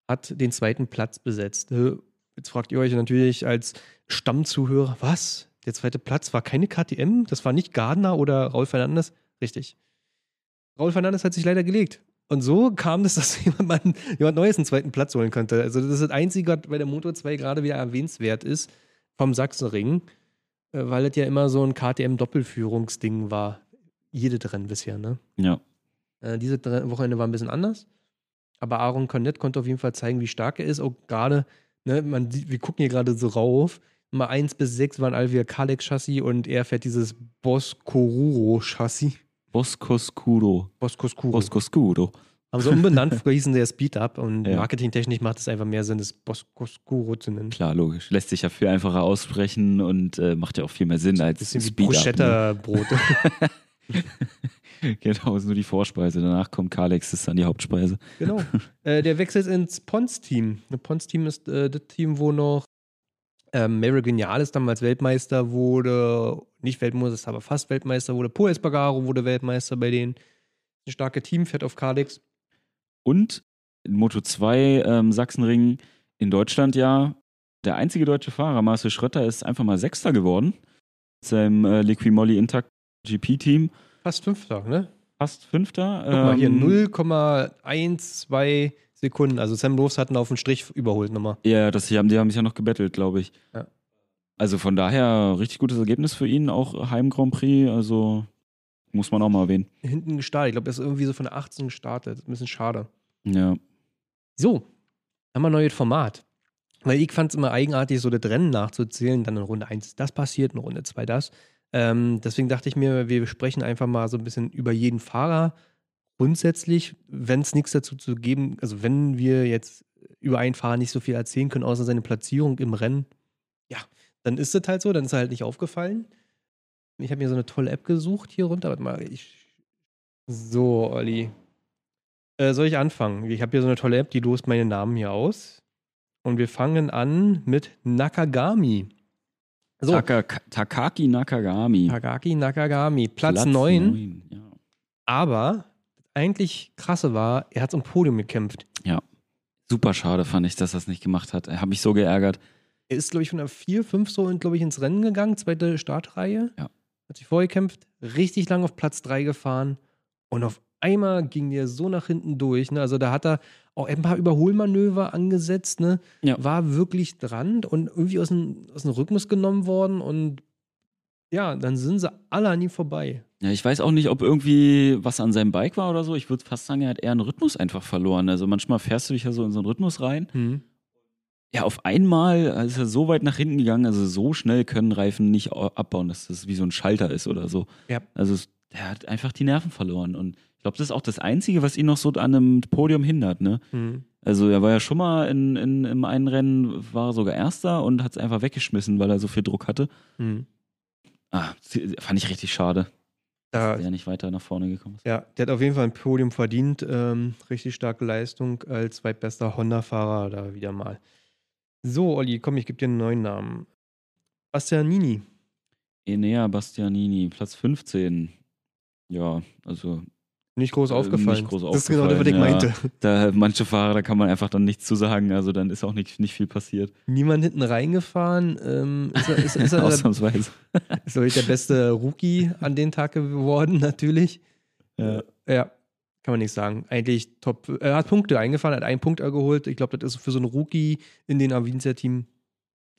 hat den zweiten Platz besetzt. Äh, Jetzt fragt ihr euch natürlich als Stammzuhörer, was? Der zweite Platz war keine KTM? Das war nicht Gardner oder Raul Fernandes? Richtig. Raul Fernandes hat sich leider gelegt. Und so kam es, dass jemand, jemand Neues einen zweiten Platz holen konnte. Also, das ist das Einzige, was bei der Moto 2 gerade wieder erwähnenswert ist, vom Sachsenring, weil es ja immer so ein KTM-Doppelführungsding war. Jede Rennen bisher, ne? Ja. Äh, diese Wochenende war ein bisschen anders. Aber Aaron Cornett konnte auf jeden Fall zeigen, wie stark er ist. Auch gerade ne, man sieht, wir gucken hier gerade so rauf. Nummer 1 bis 6 waren alle wieder Kalex-Chassis und er fährt dieses Boscoruro-Chassis. Boscoskuro. Boscoskuro. Boscoskuro. Haben sie umbenannt, früher hießen sie ja Speed Up und Ja. marketingtechnisch macht es einfach mehr Sinn, das Boscoskuro zu nennen. Klar, logisch. Lässt sich ja viel einfacher aussprechen und äh, macht ja auch viel mehr Sinn als Bisschen wie Speed-Up, ne? Bruschetta-Brote. Genau, ist nur die Vorspeise. Danach kommt Kalex, ist dann die Hauptspeise. genau. Äh, der wechselt ins Pons-Team. Das Pons-Team ist äh, das Team, wo noch ähm, Mary Genialis damals Weltmeister wurde. Nicht Weltmeister, aber fast Weltmeister wurde. Paul Espargaro wurde Weltmeister bei denen. Ein starkes Team, fährt auf Kalex. Und Moto 2 ähm, Sachsenring in Deutschland ja der einzige deutsche Fahrer, Marcel Schrötter, ist einfach mal Sechster geworden. Mit seinem äh, Liqui-Moly Intact GP-Team. Fast Fünfter, ne? Fast Fünfter. Guck mal hier, Ähm, 0,12 Sekunden. Also Sam Lowe's hat ihn auf den Strich überholt nochmal. Ja, das, die, haben, die haben sich ja noch gebettelt, glaube ich. Ja. Also von daher richtig gutes Ergebnis für ihn, auch Heim Grand Prix. Also muss man auch mal erwähnen. Hinten gestartet. Ich glaube, er ist irgendwie so von der 18 gestartet. Ein bisschen schade. Ja. So, haben wir ein neues Format. Weil ich fand es immer eigenartig, so das Rennen nachzuzählen. Dann in Runde 1 ist das passiert, in Runde 2 das. Ähm, deswegen dachte ich mir, wir sprechen einfach mal so ein bisschen über jeden Fahrer. Grundsätzlich, wenn es nichts dazu zu geben, also wenn wir jetzt über einen Fahrer nicht so viel erzählen können, außer seine Platzierung im Rennen, ja, dann ist es halt so, dann ist er halt nicht aufgefallen. Ich habe mir so eine tolle App gesucht hier runter. Warte mal, ich. So, Olli. Äh, soll ich anfangen? Ich habe hier so eine tolle App, die lost meine Namen hier aus. Und wir fangen an mit Nakagami. So, Taka, Takaki Nakagami. Takaki Nakagami, Platz, 9. neun, Ja. Aber eigentlich krasse war, er hat um Podium gekämpft. Super schade fand ich, dass er das nicht gemacht hat. Er hat mich so geärgert. Er ist, glaube ich, von der 4, 5 so, glaube ich, ins Rennen gegangen, zweite Startreihe. Ja. Hat sich vorgekämpft, richtig lang auf Platz 3 gefahren und auf einmal ging der so nach hinten durch. Ne? Also da hat er auch ein paar Überholmanöver angesetzt, ne? Ja. war wirklich dran und irgendwie aus dem, aus dem Rhythmus genommen worden und ja, dann sind sie alle an ihm vorbei. Ja, ich weiß auch nicht, ob irgendwie was an seinem Bike war oder so. Ich würde fast sagen, er hat eher einen Rhythmus einfach verloren. Also manchmal fährst du dich ja so in so einen Rhythmus rein. Hm. Ja, auf einmal ist er so weit nach hinten gegangen. Also so schnell können Reifen nicht au- abbauen, dass das wie so ein Schalter ist oder so. Ja. Also er hat einfach die Nerven verloren. Und ich glaube, das ist auch das Einzige, was ihn noch so an einem Podium hindert. Ne? Hm. Also er war ja schon mal in, in, im einen Rennen, war er sogar Erster und hat es einfach weggeschmissen, weil er so viel Druck hatte. Hm. Ah, fand ich richtig schade, Da, dass er nicht weiter nach vorne gekommen ist. Ja, der hat auf jeden Fall ein Podium verdient. Ähm, richtig starke Leistung als zweitbester Honda-Fahrer da wieder mal. So, Olli, komm, ich gebe dir einen neuen Namen. Bastianini. Enea Bastianini, Platz 15. Ja, also Nicht groß Äh, aufgefallen. nicht groß das ist genau das, was ich aufgefallen, meinte. ja. da manche Fahrer, da kann man einfach dann nichts zu sagen. Also dann ist auch nicht, nicht viel passiert. Niemand hinten reingefahren. Ähm, ist er, ist, ist er, Ausnahmsweise. ist er der beste Rookie an den Tag geworden, natürlich. Ja. Ja, kann man nicht sagen. Eigentlich top. Er hat Punkte eingefahren, hat einen Punkt geholt. Ich glaube, das ist für so einen Rookie in den Avincia-Team.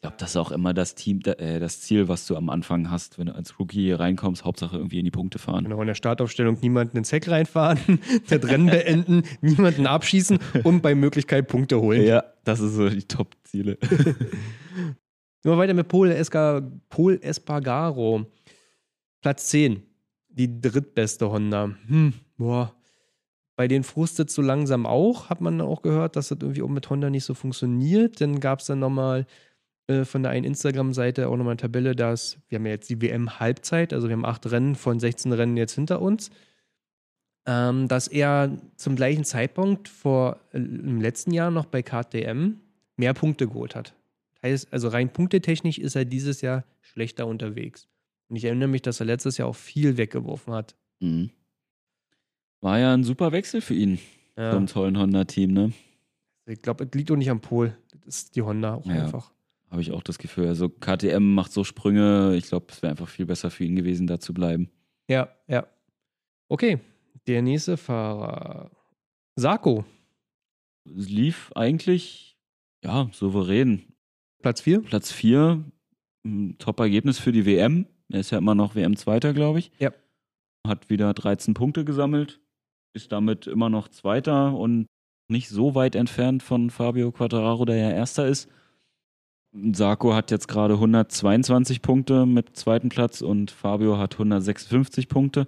Ich glaube, das ist auch immer das Team, äh, das Ziel, was du am Anfang hast, wenn du als Rookie reinkommst. Hauptsache irgendwie in die Punkte fahren. Genau, in der Startaufstellung niemanden ins Heck reinfahren, das Rennen beenden, niemanden abschießen und bei Möglichkeit Punkte holen. Ja, das ist so die Top-Ziele. Wir weiter mit Paul, Esca, Paul Espargaro. Platz 10. Die drittbeste Honda. Hm, boah. Bei den frustet so langsam auch, hat man auch gehört, dass das irgendwie auch mit Honda nicht so funktioniert. Dann gab es dann nochmal äh, von der einen Instagram-Seite auch nochmal eine Tabelle, dass wir haben ja jetzt die WM-Halbzeit, also wir haben acht Rennen von 16 Rennen jetzt hinter uns. Ähm, dass er zum gleichen Zeitpunkt vor äh, im letzten Jahr noch bei KTM mehr Punkte geholt hat. Heißt, also rein punktetechnisch ist er dieses Jahr schlechter unterwegs. Und ich erinnere mich, dass er letztes Jahr auch viel weggeworfen hat. Mhm. War ja ein super Wechsel für ihn. Ja. einem tollen Honda-Team, ne? Ich glaube, es liegt auch nicht am Pol. Das ist die Honda auch Ja. einfach. Habe ich auch das Gefühl. Also KTM macht so Sprünge. Ich glaube, es wäre einfach viel besser für ihn gewesen, da zu bleiben. Ja, ja. Okay, der nächste Fahrer. Sarko, Es lief eigentlich, ja, souverän. Platz 4. Platz 4, Top-Ergebnis für die WM. Er ist ja immer noch WM-Zweiter, glaube ich. Ja. Hat wieder 13 Punkte gesammelt. Ist damit immer noch Zweiter und nicht so weit entfernt von Fabio Quattararo, der ja Erster ist. Sarko hat jetzt gerade 122 Punkte mit zweiten Platz und Fabio hat 156 Punkte.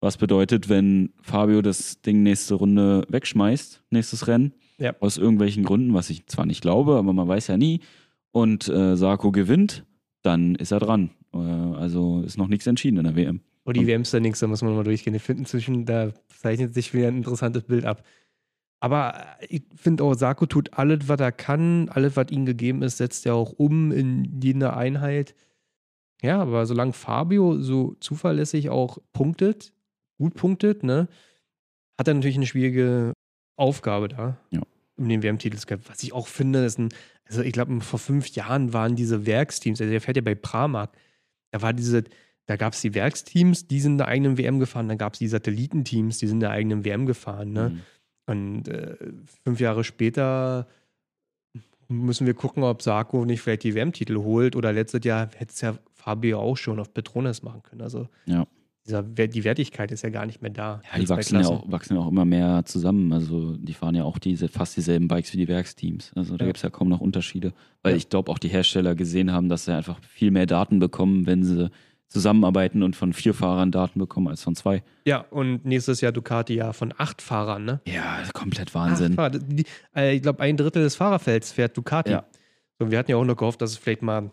Was bedeutet, wenn Fabio das Ding nächste Runde wegschmeißt, nächstes Rennen, Ja. aus irgendwelchen Gründen, was ich zwar nicht glaube, aber man weiß ja nie, und äh, Sarko gewinnt, dann ist er dran. Äh, also ist noch nichts entschieden in der WM. Und die Und- WM-Standings, da muss man mal durchgehen. Die finden zwischen, da zeichnet sich wieder ein interessantes Bild ab. Aber äh, ich finde auch, Sarko tut alles, was er kann, alles, was ihm gegeben ist, setzt er auch um in jede Einheit. Ja, aber solange Fabio so zuverlässig auch punktet, gut punktet, ne, hat er natürlich eine schwierige Aufgabe da, Ja. um den WM-Titel. Was ich auch finde, ist ein, also ich glaube, vor fünf Jahren waren diese Werksteams, also der fährt ja bei Pramac, da war diese, da gab es die Werksteams, die sind in der eigenen WM gefahren, dann gab es die Satellitenteams, die sind in der eigenen WM gefahren, ne? Mhm. Und äh, fünf Jahre später müssen wir gucken, ob Sarko nicht vielleicht die WM-Titel holt oder letztes Jahr hätte es ja Fabio auch schon auf Petronas machen können. Also Ja. dieser, die Wertigkeit ist ja gar nicht mehr da. Ja, die wachsen ja, auch, wachsen ja auch immer mehr zusammen. Also die fahren ja auch diese fast dieselben Bikes wie die Werksteams. Also da Ja. gibt es ja kaum noch Unterschiede. Weil Ja. ich glaube auch die Hersteller gesehen haben, dass sie einfach viel mehr Daten bekommen, wenn sie zusammenarbeiten und von vier Fahrern Daten bekommen als von zwei. Ja, und nächstes Jahr Ducati ja von acht Fahrern, ne? Ja, komplett Wahnsinn. Fahrer. Die, äh, ich glaube, ein Drittel des Fahrerfelds fährt Ducati. Ja. So, wir hatten ja auch noch gehofft, dass es vielleicht mal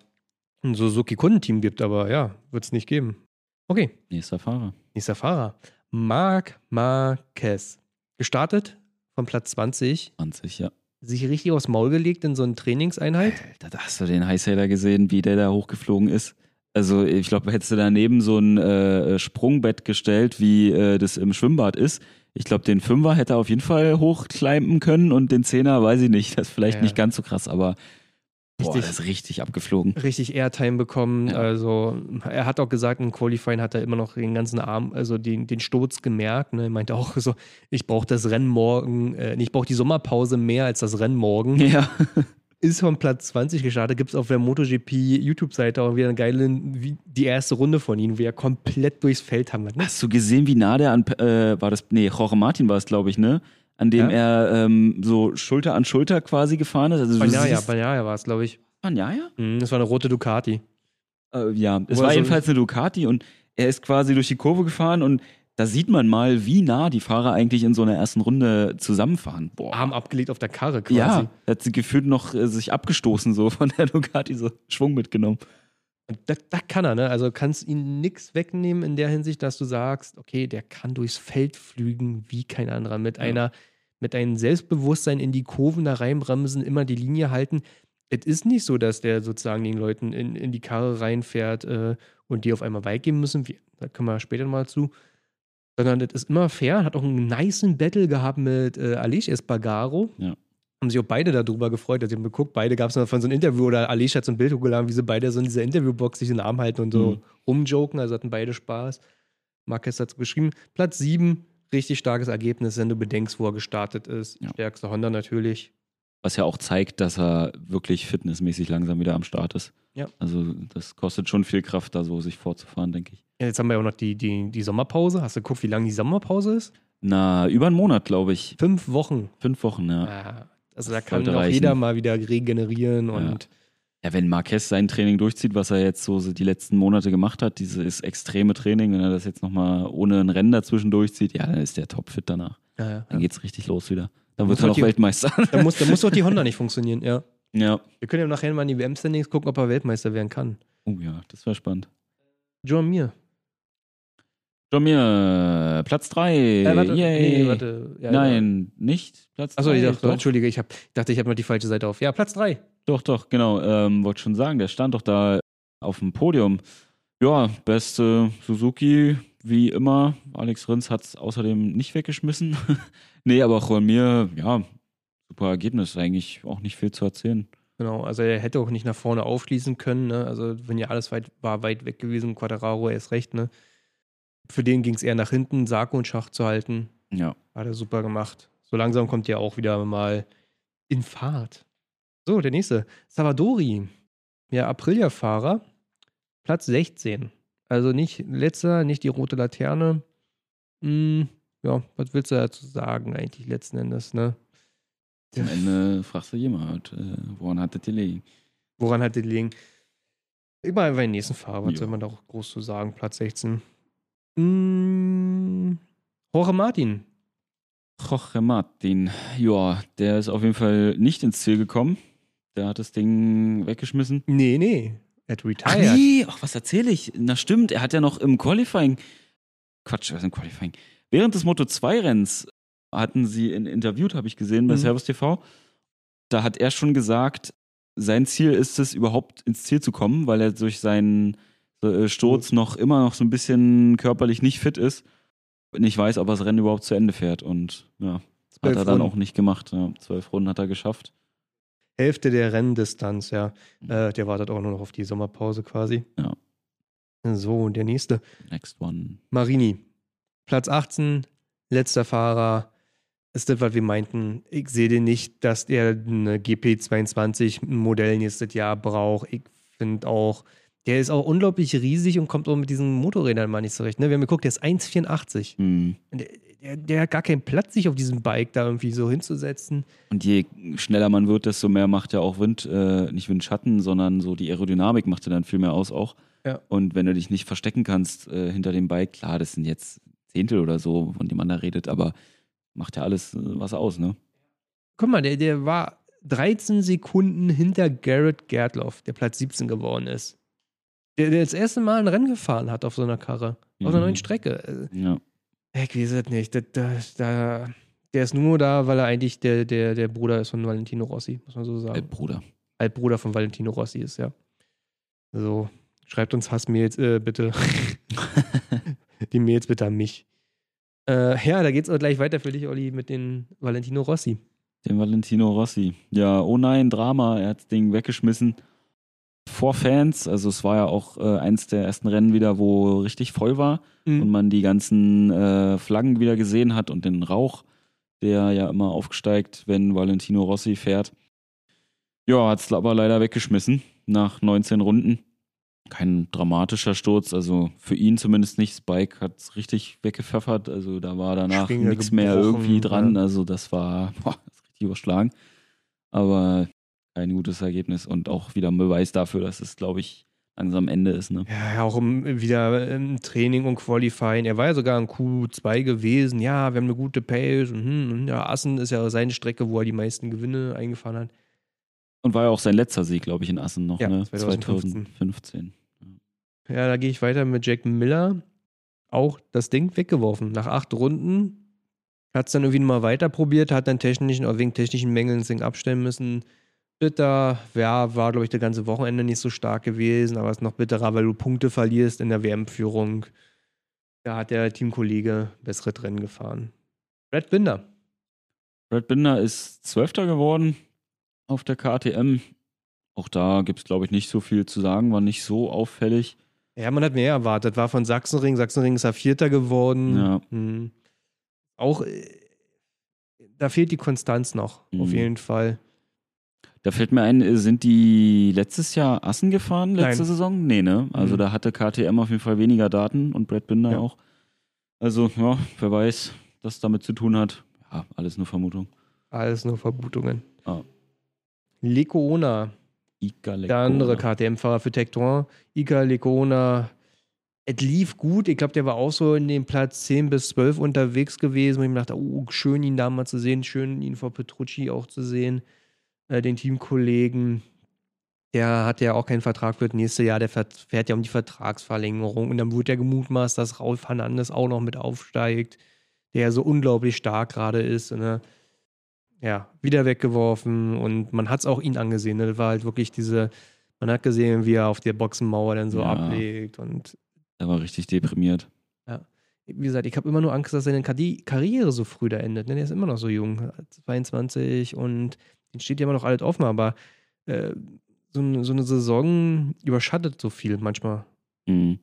ein Suzuki-Kundenteam gibt, aber ja, wird es nicht geben. Okay, Nächster Fahrer. nächster Fahrer. Marc Marquez. Gestartet von Platz 20, 20, ja. sich richtig aufs Maul gelegt in so eine Trainingseinheit. Da hast du den Highsailor gesehen, wie der da hochgeflogen ist. Also ich glaube, hättest du daneben so ein äh, Sprungbett gestellt, wie äh, das im Schwimmbad ist. Ich glaube, den Fünfer hätte er auf jeden Fall hochklimpen können und den Zehner weiß ich nicht. Das ist vielleicht Ja. nicht ganz so krass, aber boah, Richtig. das ist richtig abgeflogen. Richtig Airtime bekommen. Ja. Also, er hat auch gesagt, im Qualifying hat er immer noch den ganzen Arm, also den, den Sturz gemerkt. Ne? Er meinte auch so: Ich brauche das Rennen morgen, äh, ich brauche die Sommerpause mehr als das Rennen morgen. Ja. ist von Platz 20 gestartet. Gibt es auf der MotoGP YouTube-Seite auch wieder eine geile, wie die erste Runde von ihm, wie er komplett durchs Feld hamert. Ne? Hast du gesehen, wie nah der an, äh, war das, nee, Jorge Martin war es, glaube ich, ne? An dem Ja. er ähm, so Schulter an Schulter quasi gefahren ist. Also Banaya, Banaya war es, glaube ich. Banaya? Mhm, Das war eine rote Ducati. Äh, ja, es Wo er war so- jedenfalls eine Ducati und er ist quasi durch die Kurve gefahren und da sieht man mal, wie nah die Fahrer eigentlich in so einer ersten Runde zusammenfahren. Boah. Arm abgelegt auf der Karre quasi. ja, er hat sie gefühlt noch äh, sich abgestoßen, so von der Ducati, so Schwung mitgenommen. Und da, da kann er, ne? Also kannst ihn nichts wegnehmen in der Hinsicht, dass du sagst, okay, der kann durchs Feld flügen wie kein anderer. Mit Ja. einer, mit einem Selbstbewusstsein in die Kurven da reinbremsen, immer die Linie halten. Es ist nicht so, dass der sozusagen den Leuten in, in die Karre reinfährt äh, und die auf einmal beigeben müssen. Wie, da kommen wir später mal zu. Sondern das ist immer fair. Hat auch einen niceen Battle gehabt mit äh, Aleix Espargaro. Ja. Haben sich auch beide darüber gefreut. Also, ich habe geguckt, beide gab es noch von so einem Interview oder Aleix hat so ein Bild hochgeladen, wie sie beide so in dieser Interviewbox sich in den Arm halten und so Mhm. rumjoken. Also hatten beide Spaß. Marquez hat geschrieben. Platz 7, richtig starkes Ergebnis, wenn du bedenkst, wo er gestartet ist. Ja. Stärkste Honda natürlich. Was ja auch zeigt, dass er wirklich fitnessmäßig langsam wieder am Start ist. Ja. Also das kostet schon viel Kraft, da so sich vorzufahren, denke ich. Ja, Jetzt haben wir ja auch noch die, die, die Sommerpause. Hast du geguckt, wie lange die Sommerpause ist? Na, über einen Monat, glaube ich. Fünf Wochen. Fünf Wochen, ja. Ja, also da kann auch jeder mal wieder regenerieren und Ja, wenn Marquez sein Training durchzieht, was er jetzt so die letzten Monate gemacht hat, dieses extreme Training, wenn er das jetzt nochmal ohne ein Rennen dazwischen durchzieht, ja, dann ist der topfit danach. ja, ja, Dann ja. geht's richtig los wieder. Dann wird er noch Weltmeister. Da muss, da muss doch die Honda nicht funktionieren, ja. Ja. Wir können ja nachher mal in die WM-Standings gucken, ob er Weltmeister werden kann. Oh ja, das wäre spannend. John Mir. John Mir, Platz 3. Äh, warte, Yay. nee, warte. Ja, Nein, nicht Platz 3. Achso, ich dachte, entschuldige, ich, hab, dachte, ich habe mal die falsche Seite auf. Ja, Platz 3. doch, doch, genau. Ähm, Wollte schon sagen, der stand doch da auf dem Podium. Ja, beste Suzuki, wie immer. Alex Rins hat es außerdem nicht weggeschmissen. nee, aber von mir, ja, super Ergebnis. Eigentlich auch nicht viel zu erzählen. Genau, also er hätte auch nicht nach vorne aufschließen können. Ne? Also wenn ja alles weit, war weit weg gewesen, Quadraro erst recht. Ne? Für den ging es eher nach hinten, Sarko und Schach zu halten. Ja. Hat er super gemacht. So langsam kommt er auch wieder mal in Fahrt. So, der nächste. Savadori. Ja, Aprilia-Fahrer. Platz 16. Also nicht letzter, nicht die rote Laterne. Hm, ja, was willst du dazu sagen eigentlich letzten Endes, ne? Am Ende fragst du jemand, äh, woran hat das gelegen? Woran hat liegen? Ich mache einfach den nächsten Fahrer, was Ja. soll man da auch groß zu sagen? Platz 16. Mm, Jorge Martin. Jorge Martin. Ja, der ist auf jeden Fall nicht ins Ziel gekommen. Der hat das Ding weggeschmissen. Nee, nee. Er hat Ach retired. nee, ach, was erzähle ich? Na stimmt, er hat ja noch im Qualifying. Quatsch, was ist im Qualifying? Während des Moto 2 Renns hatten sie ihn interviewt, habe ich gesehen bei Mhm. Servus TV. Da hat er schon gesagt, sein Ziel ist es, überhaupt ins Ziel zu kommen, weil er durch seinen äh, Sturz noch immer noch so ein bisschen körperlich nicht fit ist. Nicht weiß, ob er das Rennen überhaupt zu Ende fährt. Und ja, hat Zwölf er dann Runden. auch nicht gemacht. Ja, zwölf Runden hat er geschafft. Hälfte der Renndistanz, ja. Äh, der wartet auch nur noch auf die Sommerpause quasi. Ja. So, und der nächste. Next one. Marini. Platz 18, letzter Fahrer. Ist das, was wir meinten? Ich sehe den nicht, dass der eine GP22-Modell nächstes Jahr braucht. Ich finde auch, der ist auch unglaublich riesig und kommt auch mit diesen Motorrädern mal nicht zurecht. Ne? Wir haben geguckt, der ist 1,84. Hm. Der, der, der hat gar keinen Platz, sich auf diesem Bike da irgendwie so hinzusetzen. Und je schneller man wird, desto mehr macht ja auch Wind, äh, nicht Windschatten, sondern so die Aerodynamik macht ja dann viel mehr aus auch. Ja. Und wenn du dich nicht verstecken kannst äh, hinter dem Bike, klar, das sind jetzt Zehntel oder so, von dem man da redet, aber macht ja alles äh, was aus, ne? Guck mal, der, der war 13 Sekunden hinter Garrett Gerdloff, der Platz 17 geworden ist. Der, der das erste Mal ein Rennen gefahren hat auf so einer Karre. Auf einer Mhm. neuen Strecke. Äh, Ja. Ich weiß es nicht. Da, da, der ist nur da, weil er eigentlich der, der, der Bruder ist von Valentino Rossi, muss man so sagen. Äh, Bruder. Altbruder von Valentino Rossi ist, ja. So, schreibt uns Hassmails äh, bitte. Die Mails bitte an mich. Äh, ja, da geht's auch gleich weiter für dich, Olli, mit den Valentino Rossi. Den Valentino Rossi. Ja, oh nein, Drama. Er hat das Ding weggeschmissen. Vor Fans, also es war ja auch äh, eins der ersten Rennen wieder, wo richtig voll war und man die ganzen äh, Flaggen wieder gesehen hat und den Rauch, der ja immer aufsteigt, wenn Valentino Rossi fährt. Ja, hat es aber leider weggeschmissen nach 19 Runden. Kein dramatischer Sturz, also für ihn zumindest nicht. Spike hat es richtig weggepfeffert, also da war danach nichts mehr irgendwie dran. ja. Also das war boah, das richtig überschlagen. Aber kein gutes Ergebnis und auch wieder ein Beweis dafür, dass es, glaube ich, langsam Ende ist. Ne? Ja, auch im, wieder im Training und Qualifying. Er war ja sogar in Q2 gewesen. Ja, wir haben eine gute Pace. Und, hm, und ja, Assen ist ja seine Strecke, wo er die meisten Gewinne eingefahren hat. Und war ja auch sein letzter Sieg, glaube ich, in Assen noch, Ja, ne? 2015. 2015. Ja, da gehe ich weiter mit Jack Miller. Auch das Ding weggeworfen. Nach acht Runden hat es dann irgendwie mal weiter probiert, hat dann technischen, oder wegen technischen Mängeln das Ding abstellen müssen. Bitter, ja, war, glaube ich, das ganze Wochenende nicht so stark gewesen, aber es ist noch bitterer, weil du Punkte verlierst in der WM-Führung. Da hat der Teamkollege bessere Rennen gefahren. Brad Binder. Brad Binder ist Zwölfter geworden auf der KTM. Auch da gibt es, glaube ich, nicht so viel zu sagen, war nicht so auffällig. Ja, man hat mehr erwartet. War von Sachsenring. Sachsenring ist er Vierter geworden. Ja. Hm. Auch, äh, da fehlt die Konstanz noch, auf Mhm. jeden Fall. Da fällt mir ein, äh, sind die letztes Jahr Assen gefahren, letzte Nein. Saison? Nee, ne? Also Mhm. da hatte KTM auf jeden Fall weniger Daten und Brad Binder Ja. auch. Also, ja, wer weiß, was damit zu tun hat. Ja, alles nur Vermutung. Alles nur Vermutungen. Ah. Lecoona, Ika der andere KTM-Fahrer für Tectron. Ika Lecoona, es lief gut. Ich glaube, der war auch so in dem Platz 10 bis 12 unterwegs gewesen. Und ich mir dachte, oh, schön, ihn da mal zu sehen. Schön, ihn vor Petrucci auch zu sehen. Äh, den Teamkollegen. Der hat ja auch keinen Vertrag für das nächste Jahr. Der fährt ja um die Vertragsverlängerung. Und dann wurde ja gemutmaßt, dass Raul Fernandes auch noch mit aufsteigt, der ja so unglaublich stark gerade ist. Ne? Ja, wieder weggeworfen. Und man hat es auch ihn angesehen. Ne? Das war halt wirklich diese, man hat gesehen, wie er auf der Boxenmauer dann so Ja. ablegt. Und Der war richtig deprimiert. wie gesagt, ich habe immer nur Angst, dass seine Karriere so früh da endet. Ne? Der ist immer noch so jung, 22 und den steht ja immer noch alles offen, aber äh, so, eine- so eine Saison überschattet so viel manchmal. Mhm.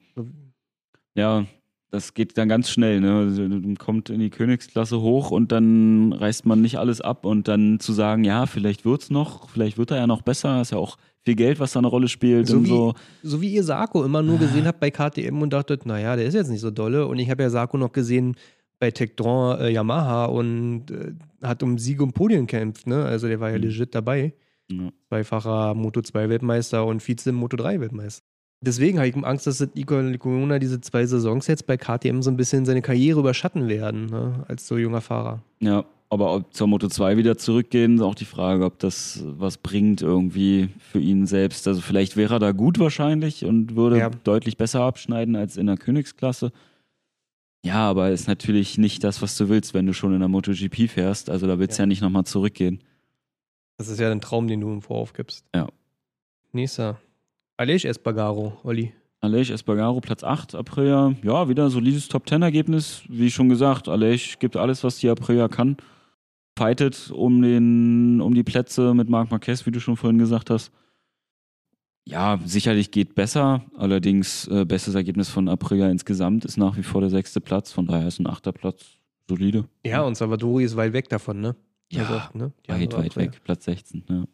Ja, das geht dann ganz schnell. Ne? Also, Man kommt in die Königsklasse hoch und dann reißt man nicht alles ab und dann zu sagen, ja, vielleicht wird's noch, vielleicht wird er ja noch besser, ist ja auch viel Geld, was da eine Rolle spielt So und wie- so. So wie ihr Sarko immer nur gesehen habt bei KTM und dachtet, naja, der ist jetzt nicht so dolle. Und ich habe ja Sarko noch gesehen bei Tectron äh, Yamaha und äh, hat um Sieg und Podien gekämpft. Ne? Also der war ja Mhm. legit dabei. Ja. Zweifacher Moto2-Weltmeister und Vize-Moto3-Weltmeister. Deswegen habe ich Angst, dass Nico Licona diese zwei Saisons jetzt bei KTM so ein bisschen seine Karriere überschatten werden, ne? als so junger Fahrer. Ja, aber ob zur Moto 2 wieder zurückgehen, ist auch die Frage, ob das was bringt irgendwie für ihn selbst. Also vielleicht wäre er da gut wahrscheinlich und würde Ja. deutlich besser abschneiden als in der Königsklasse. Ja, aber ist natürlich nicht das, was du willst, wenn du schon in der MotoGP fährst. Also da willst du Ja. ja nicht nochmal zurückgehen. Das ist ja ein Traum, den du im Vorauf gibst. Ja. Nächster. Aleix Espargaro, Olli. Aleix Espargaro, Platz 8, Aprilia. Ja, wieder solides Top-10-Ergebnis. Wie schon gesagt, Aleix gibt alles, was die Aprilia kann. Fightet um, den, um die Plätze mit Marc Marquez, wie du schon vorhin gesagt hast. Ja, sicherlich geht besser. Allerdings, äh, bestes Ergebnis von Aprilia insgesamt ist nach wie vor der sechste Platz. Von daher ist ein achter Platz solide. Ja, und Salvadori ist weit weg davon, ne? Ja, Also, ne? Weit, weit weg. Platz 16. Ja.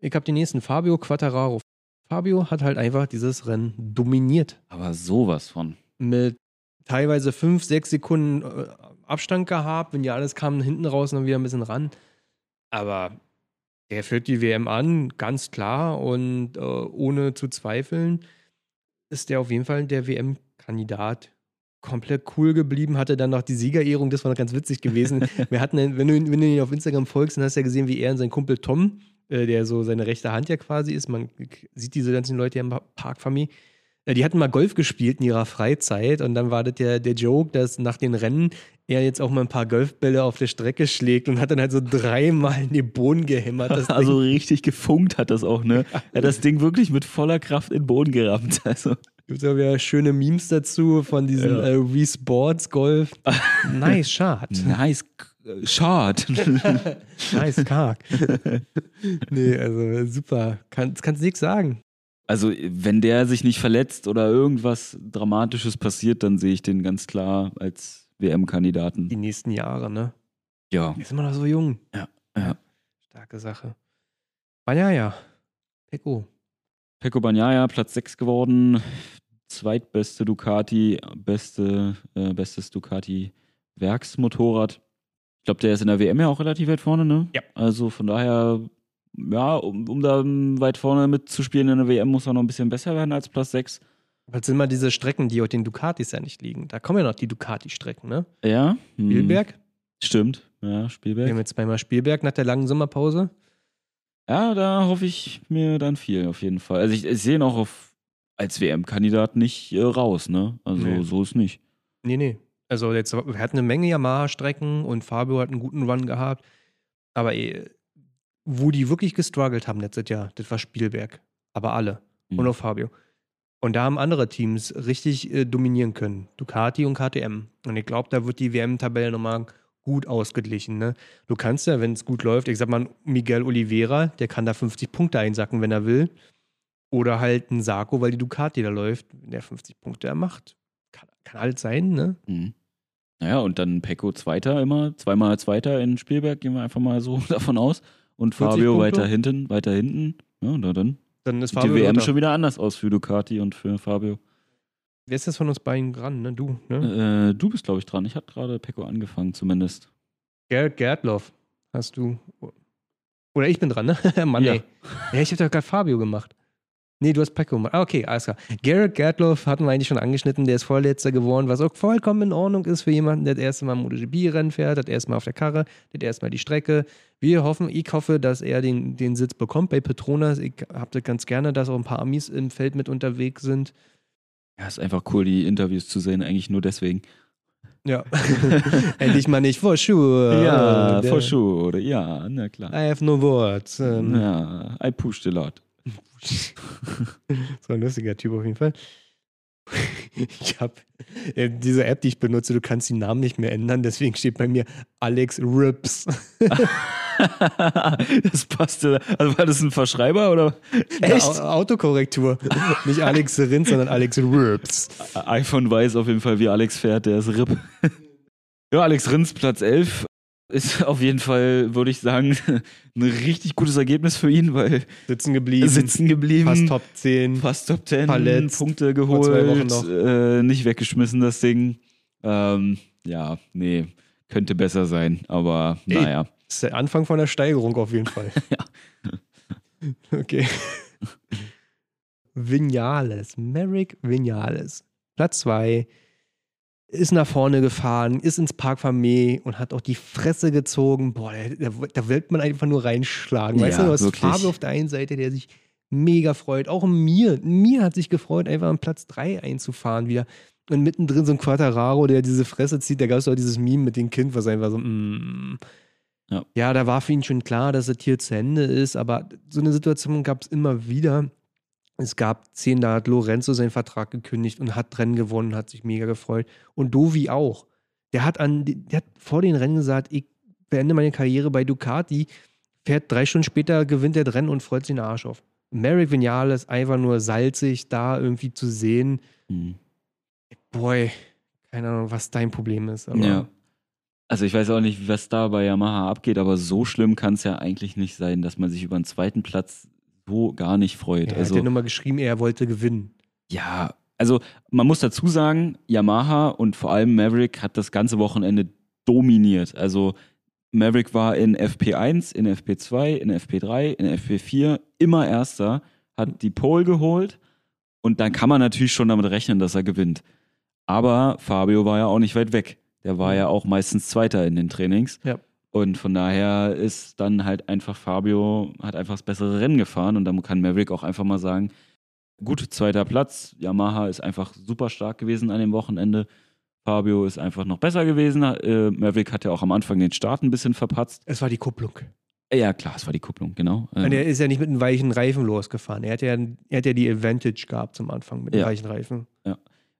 Ich habe den nächsten, Fabio Quattararo. Fabio hat halt einfach dieses Rennen dominiert. Aber sowas von. Mit teilweise fünf, sechs Sekunden äh, Abstand gehabt. Wenn ja alles kam hinten raus und dann wieder ein bisschen ran. Aber er führt die WM an, ganz klar. Und äh, ohne zu zweifeln ist der auf jeden Fall der WM-Kandidat. Komplett cool geblieben, hatte dann noch die Siegerehrung, das war noch ganz witzig gewesen. Wir hatten, wenn du, wenn du ihn auf Instagram folgst, dann hast du ja gesehen, wie er und sein Kumpel Tom, äh, der so seine rechte Hand ja quasi ist, man sieht diese ganzen Leute ja im Parkfamilie, äh, die hatten mal Golf gespielt in ihrer Freizeit und dann war das der, der Joke, dass nach den Rennen er jetzt auch mal ein paar Golfbälle auf der Strecke schlägt und hat dann halt so dreimal in den Boden gehämmert. Also Ding. richtig gefunkt hat das auch, ne? Er hat das Ding wirklich mit voller Kraft in den Boden gerammt. Also. Gibt es auch wieder schöne Memes dazu von diesem Ja. äh, Wii Sports Golf. nice Shot. Nice Shot. nice Kark. nee, also super. Kann, kannst nichts sagen. Also, wenn der sich nicht verletzt oder irgendwas Dramatisches passiert, dann sehe ich den ganz klar als WM-Kandidaten. Die nächsten Jahre, ne? Ja. Ist immer noch so jung. Ja, ja. Starke Sache. Banaya. Peko. Pecco Bagnaia, Platz 6 geworden. Zweitbeste Ducati, beste, äh, bestes Ducati-Werksmotorrad. Ich glaube, der ist in der WM ja auch relativ weit vorne, ne? Ja. Also von daher, ja, um, um da weit vorne mitzuspielen in der WM, muss er noch ein bisschen besser werden als Platz 6. Was sind mal diese Strecken, die auf den Ducatis ja nicht liegen? Da kommen ja noch die Ducati-Strecken, ne? Ja. hm, Spielberg. Stimmt, ja, Wir haben Spielberg. jetzt zweimal Spielberg nach der langen Sommerpause. Ja, da hoffe ich mir dann viel auf jeden Fall. Also ich, ich sehe ihn auch auf, als WM-Kandidat nicht äh, raus, ne? Also Nee. so ist nicht. Nee, nee. Also jetzt, wir hatten eine Menge Yamaha-Strecken und Fabio hat einen guten Run gehabt. Aber eh, wo die wirklich gestruggelt haben letztes Jahr, das war Spielberg. Aber alle. Mhm. Und auch Fabio. Und da haben andere Teams richtig äh, dominieren können. Ducati und KTM. Und ich glaube, da wird die WM-Tabelle nochmal gut ausgeglichen. Ne? Du kannst ja, wenn es gut läuft, ich sag mal, Miguel Oliveira, der kann da 50 Punkte einsacken, wenn er will. Oder halt ein Sarko, weil die Ducati da läuft, wenn der 50 Punkte er macht. Kann, halt sein, ne? Mhm. Naja, und dann Pecco Zweiter immer, zweimal Zweiter in Spielberg, gehen wir einfach mal so davon aus. Und 40 Fabio weiter hinten, weiter hinten. Ja, na dann Dann ist sieht die Fabio WM schon wieder anders aus für Ducati und für Fabio. Wer ist das von uns beiden dran, ne? Du, ne? Äh, du bist, glaube ich, dran. Ich habe gerade Pecco angefangen, zumindest. Gerrit Gerdloff hast du. Oder ich bin dran, ne? Mann, Ja. ey. Ja, ich habe doch gerade Fabio gemacht. Nee, du hast Pecco gemacht. Ah, okay, alles klar. Garrett Gerdloff hatten wir eigentlich schon angeschnitten, der ist Vorletzter geworden, was auch vollkommen in Ordnung ist für jemanden, der das erste Mal MotoGP-Rennen fährt, das erste Mal auf der Karre, das erste Mal die Strecke. Wir hoffen, ich hoffe, dass er den, den Sitz bekommt bei Petronas. Ich habe das ganz gerne, dass auch ein paar Amis im Feld mit unterwegs sind. Ja, ist einfach cool, die Interviews zu sehen, eigentlich nur deswegen. Ja. Endlich mal nicht for sure. ja, for sure. Ja, na klar. I have no words. Ja, I pushed a lot. so ein lustiger Typ auf jeden Fall. Ich habe äh, diese App, die ich benutze, du kannst die Namen nicht mehr ändern, deswegen steht bei mir Alex Rips. das passte. Also war das ein Verschreiber oder? Echt? Au- Autokorrektur. Nicht Alex Rins, sondern Alex Rips. iPhone weiß auf jeden Fall, wie Alex fährt, der ist RIP. ja, Alex Rins, Platz 11. Ist auf jeden Fall, würde ich sagen, ein richtig gutes Ergebnis für ihn, weil Sitzen geblieben. sitzen geblieben. Fast Top 10. Fast Top 10, Verletzt. Punkte geholt, äh, nicht weggeschmissen, das Ding. Ähm, ja, nee, könnte besser sein, aber Ey. naja. Das ist der Anfang von der Steigerung auf jeden Fall. Okay. Vinales, Merrick Vinales. Platz 2. Ist nach vorne gefahren, ist ins Park Famé und hat auch die Fresse gezogen. Boah, da, da will man einfach nur reinschlagen. Weißt Ja, du, du hast wirklich. Fabio auf der einen Seite, der sich mega freut. Auch mir, mir hat sich gefreut, einfach an Platz 3 einzufahren wieder. Und mittendrin so ein Quattararo, der diese Fresse zieht. Da gab es auch dieses Meme mit dem Kind, was einfach so, mm. Ja. ja, da war für ihn schon klar, dass das hier zu Ende ist. Aber so eine Situation gab es immer wieder. Es gab zehn, da hat Lorenzo seinen Vertrag gekündigt und hat Rennen gewonnen, hat sich mega gefreut. Und Dovi auch. Der hat, an, der hat vor den Rennen gesagt, ich beende meine Karriere bei Ducati, fährt drei Stunden später, gewinnt der Rennen und freut sich den Arsch auf. Merrick Vinales einfach nur salzig da irgendwie zu sehen. Hm. Boy, keine Ahnung, was dein Problem ist. Ja. Also ich weiß auch nicht, was da bei Yamaha abgeht, aber so schlimm kann es ja eigentlich nicht sein, dass man sich über einen zweiten Platz so gar nicht freut. Er also hat ja nochmal geschrieben, er wollte gewinnen. Ja, also man muss dazu sagen, Yamaha und vor allem Maverick hat das ganze Wochenende dominiert. Also Maverick war in FP1, in FP2, in FP3, in FP4 immer Erster, hat die Pole geholt und dann kann man natürlich schon damit rechnen, dass er gewinnt. Aber Fabio war ja auch nicht weit weg. Der war ja auch meistens Zweiter in den Trainings. Ja. Und von daher ist dann halt einfach Fabio, hat einfach das bessere Rennen gefahren und dann kann Maverick auch einfach mal sagen, gut, zweiter Platz, Yamaha ist einfach super stark gewesen an dem Wochenende. Fabio ist einfach noch besser gewesen. Äh, Maverick hat ja auch am Anfang den Start ein bisschen verpatzt. Es war die Kupplung. Ja, klar, es war die Kupplung, genau. Ähm, Und er ist ja nicht mit einem weichen Reifen losgefahren. Er hat ja, er hat ja die Advantage gehabt zum Anfang mit dem Ja. weichen Reifen.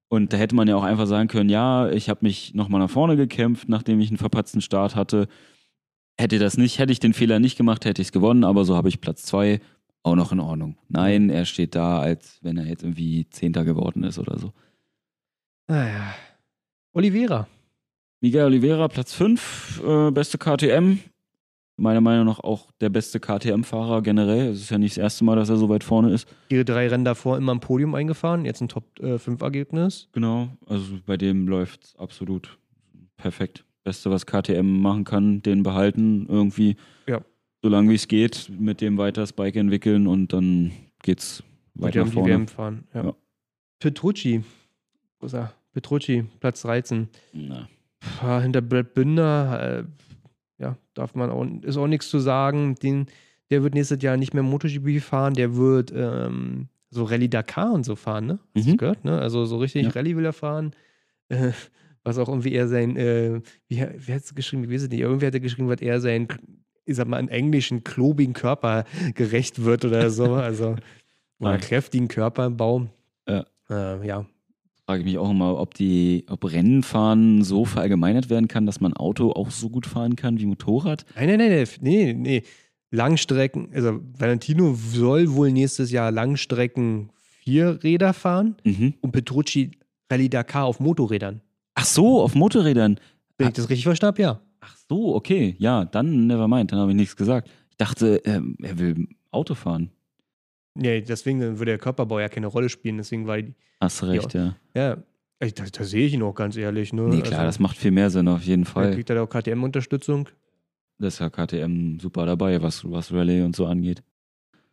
Und da hätte man ja auch einfach sagen können, ja, ich habe mich nochmal nach vorne gekämpft, nachdem ich einen verpatzten Start hatte. Hätte das nicht, hätte ich den Fehler nicht gemacht, hätte ich es gewonnen, aber so habe ich Platz zwei, auch noch in Ordnung. Nein, er steht da, als wenn er jetzt irgendwie Zehnter geworden ist oder so. Naja. Oliveira. Miguel Oliveira, Platz 5, äh, beste KTM. Meiner Meinung nach auch der beste KTM-Fahrer generell. Es ist ja nicht das erste Mal, dass er so weit vorne ist. Ihre drei Rennen davor immer im Podium eingefahren. Jetzt ein Top-5-Ergebnis. Genau, also bei dem läuft es absolut perfekt. Beste, was KTM machen kann, den behalten irgendwie. Ja. Solange wie es geht, mit dem weiter das Bike entwickeln und dann geht's weiter ja um die vorne. WM fahren. Ja. Ja. Petrucci. Wo ist er? Petrucci, Platz 13. Na, Pah, hinter Brad Binder, äh, ja, darf man auch, ist auch nichts zu sagen. Den, der wird nächstes Jahr nicht mehr MotoGP fahren, der wird ähm, so Rallye Dakar und so fahren, ne? Hast du Mhm. gehört, ne? Also so richtig Ja. Rallye will er fahren. Äh, was auch irgendwie er sein, äh, wie, wie hat es geschrieben, ich weiß es nicht, irgendwie hat er geschrieben, was er sein, ich sag mal, einen englischen, klobigen Körper gerecht wird oder so. Also, oder Ja. kräftigen Körperbau. Ja. Äh, ja. frage ich mich auch immer, ob die, ob Rennenfahren so verallgemeinert werden kann, dass man Auto auch so gut fahren kann wie Motorrad. Nein, nein, nein, nee, nee. Langstrecken, also Valentino soll wohl nächstes Jahr Langstrecken Vierräder fahren Mhm. und Petrucci Rallye Dakar auf Motorrädern. Ach so, auf Motorrädern. Wenn ich das richtig verstanden ja. Ach so, okay. Ja, dann never mind. Dann habe ich nichts gesagt. Ich dachte, ähm, er will Auto fahren. Nee, deswegen würde der Körperbau ja keine Rolle spielen. Deswegen war die, Hast recht, ja. ja, ey, da, da sehe ich ihn auch ganz ehrlich. Ne? Nee, klar, das also, macht viel mehr Sinn auf jeden Fall. kriegt er da auch KTM-Unterstützung. Das ist ja KTM super dabei, was, was Rallye und so angeht.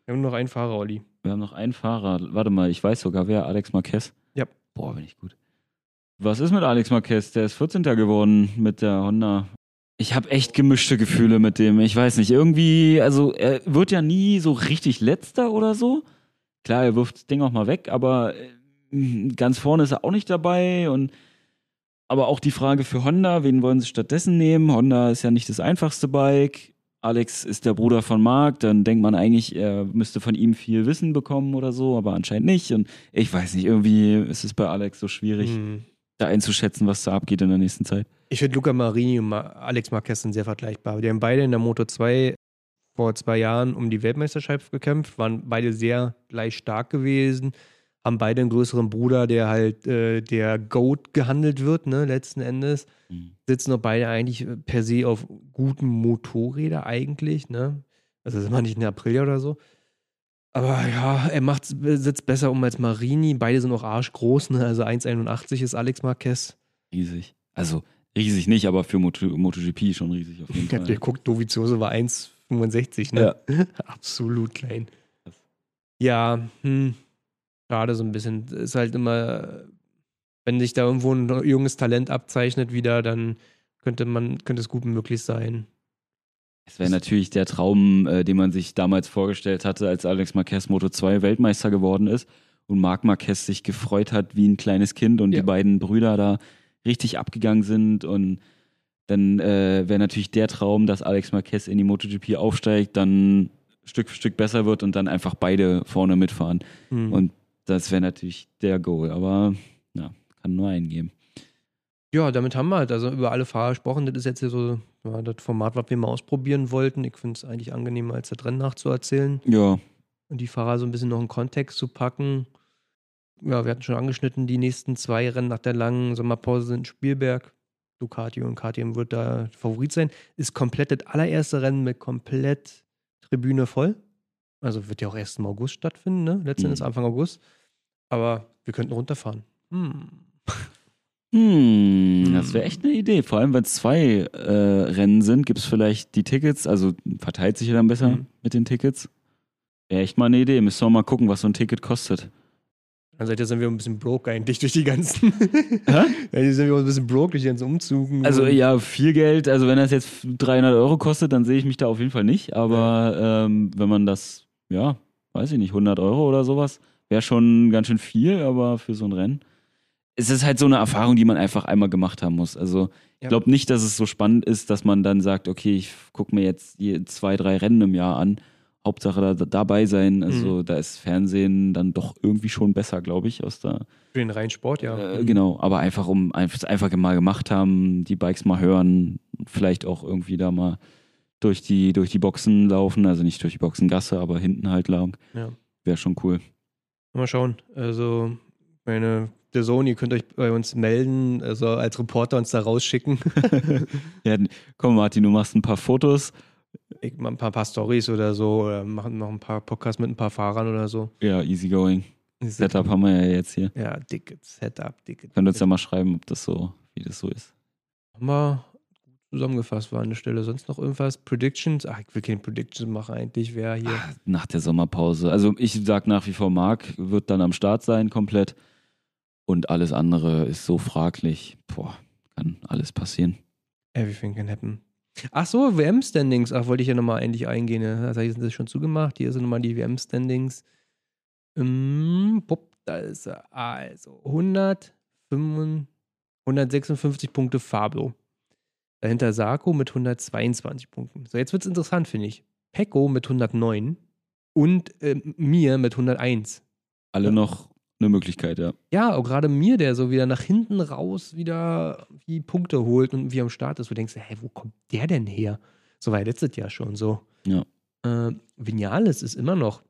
Wir haben nur noch einen Fahrer, Olli. Wir haben noch einen Fahrer. Warte mal, ich weiß sogar wer, Alex Marquez. Ja. Boah, bin ich gut. Was ist mit Alex Marquez? Der ist 14. geworden mit der Honda. Ich habe echt gemischte Gefühle mit dem. Ich weiß nicht, irgendwie, also er wird ja nie so richtig letzter oder so. Klar, er wirft das Ding auch mal weg, aber äh, ganz vorne ist er auch nicht dabei und aber auch die Frage für Honda, wen wollen sie stattdessen nehmen? Honda ist ja nicht das einfachste Bike. Alex ist der Bruder von Marc, dann denkt man eigentlich, er müsste von ihm viel Wissen bekommen oder so, aber anscheinend nicht. Und ich weiß nicht, irgendwie ist es bei Alex so schwierig, Hm. Da einzuschätzen, was da abgeht in der nächsten Zeit. Ich finde Luca Marini und Alex Marquez sind sehr vergleichbar. Die haben beide in der Moto 2 vor zwei Jahren um die Weltmeisterschaft gekämpft, waren beide sehr gleich stark gewesen, haben beide einen größeren Bruder, der halt äh, der Goat gehandelt wird, ne, letzten Endes. Sitzen auch beide eigentlich äh, per se auf guten Motorräder eigentlich, ne? Also sind wir nicht in April oder so. Aber ja, er macht, sitzt besser um als Marini. Beide sind auch arschgroß, ne? Also 1,81 ist Alex Marquez. Riesig. Also riesig nicht, aber für Moto, MotoGP schon riesig auf jeden Ja, Fall. der guckt, Dovizioso war 1,65, ne? Absolut klein. Ja, hm, schade so ein bisschen. Ist halt immer, wenn sich da irgendwo ein junges Talent abzeichnet wieder, dann könnte man, könnte es gut möglich sein. Es wäre natürlich der Traum, äh, den man sich damals vorgestellt hatte, als Alex Marquez Moto 2 Weltmeister geworden ist und Marc Marquez sich gefreut hat wie ein kleines Kind und Ja. die beiden Brüder da richtig abgegangen sind und dann äh, wäre natürlich der Traum, dass Alex Marquez in die MotoGP aufsteigt, dann Stück für Stück besser wird und dann einfach beide vorne mitfahren. Hm. Und das wäre natürlich der Goal, aber ja, kann nur einen geben. Ja, damit haben wir halt also über alle Fahrer gesprochen. Das ist jetzt hier so ja, das Format, was wir mal ausprobieren wollten. Ich finde es eigentlich angenehmer, als das Rennen nachzuerzählen Ja, und die Fahrer so ein bisschen noch in Kontext zu packen. Ja, wir hatten schon angeschnitten, die nächsten zwei Rennen nach der langen Sommerpause sind Spielberg. Ducati und KTM wird da Favorit sein. Ist komplett das allererste Rennen mit komplett Tribüne voll. Also wird ja auch erst im August stattfinden, ne? Letzten Mhm. Endes Anfang August. Aber wir könnten runterfahren. Hm. Hm, das wäre echt eine Idee. Vor allem, wenn es zwei äh, Rennen sind, gibt es vielleicht die Tickets, also verteilt sich ja dann besser Mhm. mit den Tickets. Wäre echt mal eine Idee. Müssen wir mal gucken, was so ein Ticket kostet. Dann seid ihr sind wir ein bisschen broke eigentlich durch die ganzen. Hä? ja, die sind wir ein bisschen broke durch die ganzen Umzügen. Also ja, viel Geld, also wenn das jetzt 300 Euro kostet, dann sehe ich mich da auf jeden Fall nicht. Aber ähm, wenn man das, ja, weiß ich nicht, 100 Euro oder sowas, wäre schon ganz schön viel, aber für so ein Rennen. Es ist halt so eine Erfahrung, die man einfach einmal gemacht haben muss. Also ich glaube nicht, dass es so spannend ist, dass man dann sagt, okay, ich gucke mir jetzt zwei, drei Rennen im Jahr an. Hauptsache da, dabei sein. Also Mhm. da ist Fernsehen dann doch irgendwie schon besser, glaube ich, aus der Für den reinen Sport, ja. äh, genau, aber einfach um einfach, einfach mal gemacht haben, die Bikes mal hören, vielleicht auch irgendwie da mal durch die, durch die Boxen laufen, also nicht durch die Boxengasse, aber hinten halt lang. Ja. Wäre schon cool. Mal schauen. Also, meine, der Sohn, ihr könnt euch bei uns melden, also als Reporter uns da rausschicken. Ja, komm, Martin, du machst ein paar Fotos. Ich mach ein paar, paar Stories oder so, oder machen noch ein paar Podcasts mit ein paar Fahrern oder so. Ja, easy going. Setup haben wir ja jetzt hier. Ja, dicke Setup, dicke. Könnt uns ja mal schreiben, ob das so, wie das so ist. Haben wir zusammengefasst, war an der Stelle. Sonst noch irgendwas? Predictions? Ach, ich will keine Predictions machen eigentlich, wer hier. Nach der Sommerpause. Also ich sag nach wie vor, Marc wird dann am Start sein komplett. Und alles andere ist so fraglich. Boah, kann alles passieren. Everything can happen. Ach so, WM-Standings. Ach, wollte ich ja nochmal eigentlich eingehen. ne? Das heißt, sind das schon zugemacht. Hier sind nochmal die WM-Standings. Ähm, bupp, da ist er. Also, 105, 156 Punkte Fabio. Dahinter Sarko mit 122 Punkten. So, jetzt wird es interessant, finde ich. Pecco mit 109 und äh, mir mit 101. Alle Ja. noch eine Möglichkeit, ja. Ja, auch gerade mir, der so wieder nach hinten raus wieder die Punkte holt und wie am Start ist, wo du denkst, hä, wo kommt der denn her? So war ja letztes Jahr schon so. Ja. Äh, Vinales ist immer noch.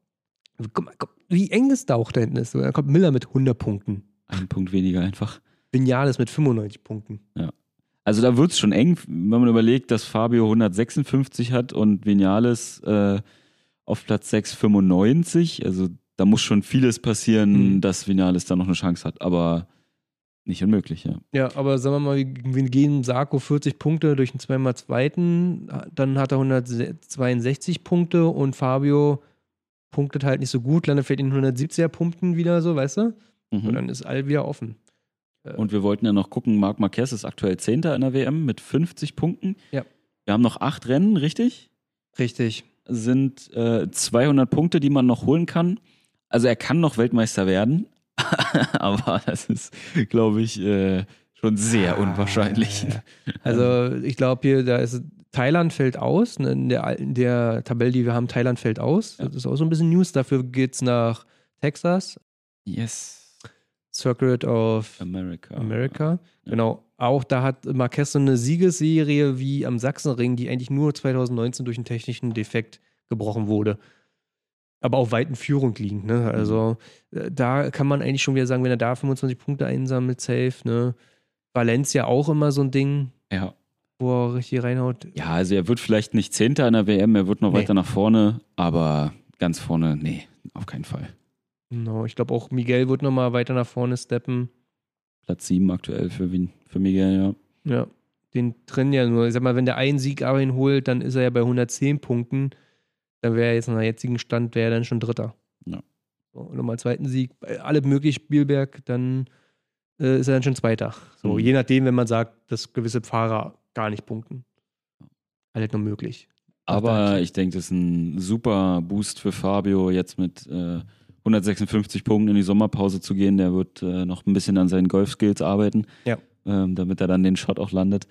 Guck mal, wie eng das da auch da hinten ist. Da kommt Miller mit 100 Punkten. Ein Punkt weniger einfach. Vinales mit 95 Punkten. Also da wird es schon eng, wenn man überlegt, dass Fabio 156 hat und Vinales äh, auf Platz 6 95. Also da muss schon vieles passieren, Mhm. dass Vinales da noch eine Chance hat. Aber nicht unmöglich, ja. Ja, aber sagen wir mal, wir gehen Sarko 40 Punkte durch einen zweimal zweiten, dann hat er 162 Punkte und Fabio punktet halt nicht so gut, landet vielleicht in 170er Punkten wieder so, weißt du? Mhm. Und dann ist all wieder offen. Und wir wollten ja noch gucken, Marc Marquez ist aktuell Zehnter in der WM mit 50 Punkten. Ja. Wir haben noch acht Rennen, richtig? Richtig. Sind äh, 200 Punkte, die man noch holen kann. Also er kann noch Weltmeister werden, aber das ist, glaube ich, äh, schon sehr unwahrscheinlich. Ah, Also ich glaube hier, da ist Thailand fällt aus. ne, In der, in der Tabelle, die wir haben, Thailand fällt aus. Das ist auch so ein bisschen News. Dafür geht's nach Texas, Yes. Circuit of America. America. Ja. Genau. Auch da hat Marquez so eine Siegesserie wie am Sachsenring, die eigentlich nur 2019 durch einen technischen Defekt gebrochen wurde. Aber auf weiten Führung liegend. Ne? Also äh, da kann man eigentlich schon wieder sagen, wenn er da 25 Punkte einsammelt, safe. Ne? Valencia auch immer so ein Ding, Ja. wo er richtig reinhaut. ja, also er wird vielleicht nicht Zehnter in der WM, er wird noch Nee. weiter nach vorne, aber ganz vorne, nee, auf keinen Fall. Genau, ich glaube auch Miguel wird nochmal weiter nach vorne steppen. Platz 7 aktuell für Wien, für Miguel, ja. Ja, den drin ja nur. Ich sag mal, wenn der einen Sieg aber ihn holt, dann ist er ja bei 110 Punkten. Dann wäre er jetzt nach jetzigen Stand, wäre er dann schon Dritter. Ja. So, nochmal zweiten Sieg, bei allem möglich Spielberg, dann äh, ist er dann schon Zweiter. So, Mhm. je nachdem, wenn man sagt, dass gewisse Fahrer gar nicht punkten. Halt noch möglich. Aber ich denke, das ist ein super Boost für Fabio, jetzt mit äh, 156 Punkten in die Sommerpause zu gehen. Der wird äh, noch ein bisschen an seinen Golf-Skills arbeiten, Ja. ähm, damit er dann den Shot auch landet.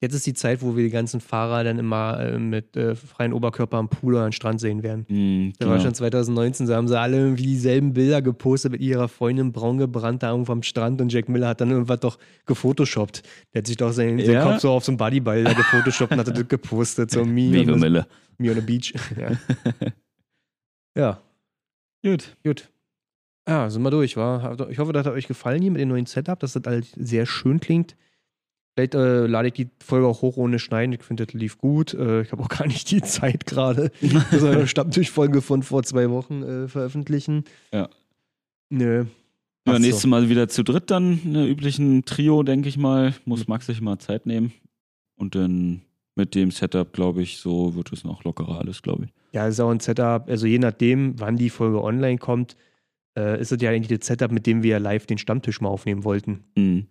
Jetzt ist die Zeit, wo wir die ganzen Fahrer dann immer äh, mit äh, freien Oberkörper am Pool oder am Strand sehen werden. Mhm, Da war genau. schon 2019, da haben sie alle irgendwie dieselben Bilder gepostet mit ihrer Freundin braun gebrannt da irgendwo am Strand und Jack Miller hat dann irgendwas doch gefotoshoppt. Der hat sich doch seinen, seinen Ja? Kopf so auf so einen Bodyball da gefotoshoppt und hat das gepostet. So me, Mega on, the, Mille. me on the beach. Ja. ja, Gut. gut. Ja, sind wir durch, war. Ich hoffe, das hat euch gefallen hier mit dem neuen Setup, dass das alles sehr schön klingt. Vielleicht äh, lade ich die Folge auch hoch ohne Schneiden. Ich finde, das lief gut. Äh, ich habe auch gar nicht die Zeit gerade. Ist eine Stammtischfolge von vor zwei Wochen äh, veröffentlichen. Ja. Nö. Ja, nächstes so. Mal wieder zu dritt dann, in der üblichen Trio, denke ich mal. Muss Max sich mal Zeit nehmen. Und dann mit dem Setup, glaube ich, so wird es noch lockerer alles, glaube ich. Ja, ist auch ein Setup. Also je nachdem, wann die Folge online kommt, äh, ist es ja eigentlich das Setup, mit dem wir live den Stammtisch mal aufnehmen wollten. Mhm.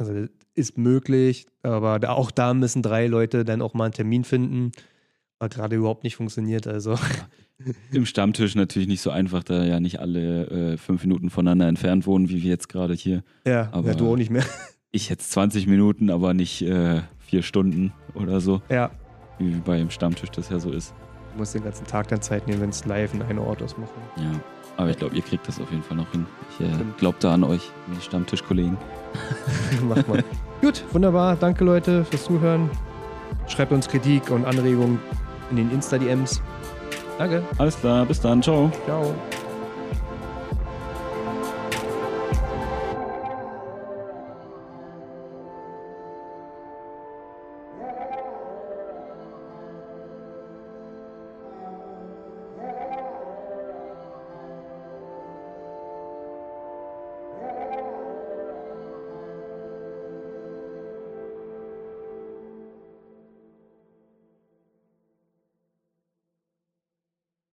Also das ist möglich, aber da, auch da müssen drei Leute dann auch mal einen Termin finden. Hat gerade überhaupt nicht funktioniert. Also Im Stammtisch natürlich nicht so einfach, da ja nicht alle äh, fünf Minuten voneinander entfernt wohnen, wie wir jetzt gerade hier. ja, Aber- ja, du auch nicht mehr. Ich jetzt 20 Minuten, aber nicht äh, vier Stunden oder so, Ja, wie beim Stammtisch das ja so ist. du musst den ganzen Tag dann Zeit nehmen, wenn es live in einem Ort ist machen. Ja. Aber ich glaube, ihr kriegt das auf jeden Fall noch hin. Ich äh, glaube da an euch, die Stammtischkollegen. Mach mal. Gut, wunderbar. Danke Leute fürs Zuhören. Schreibt uns Kritik und Anregungen in den Insta-DMs. Danke. Alles klar, bis dann, ciao. Ciao.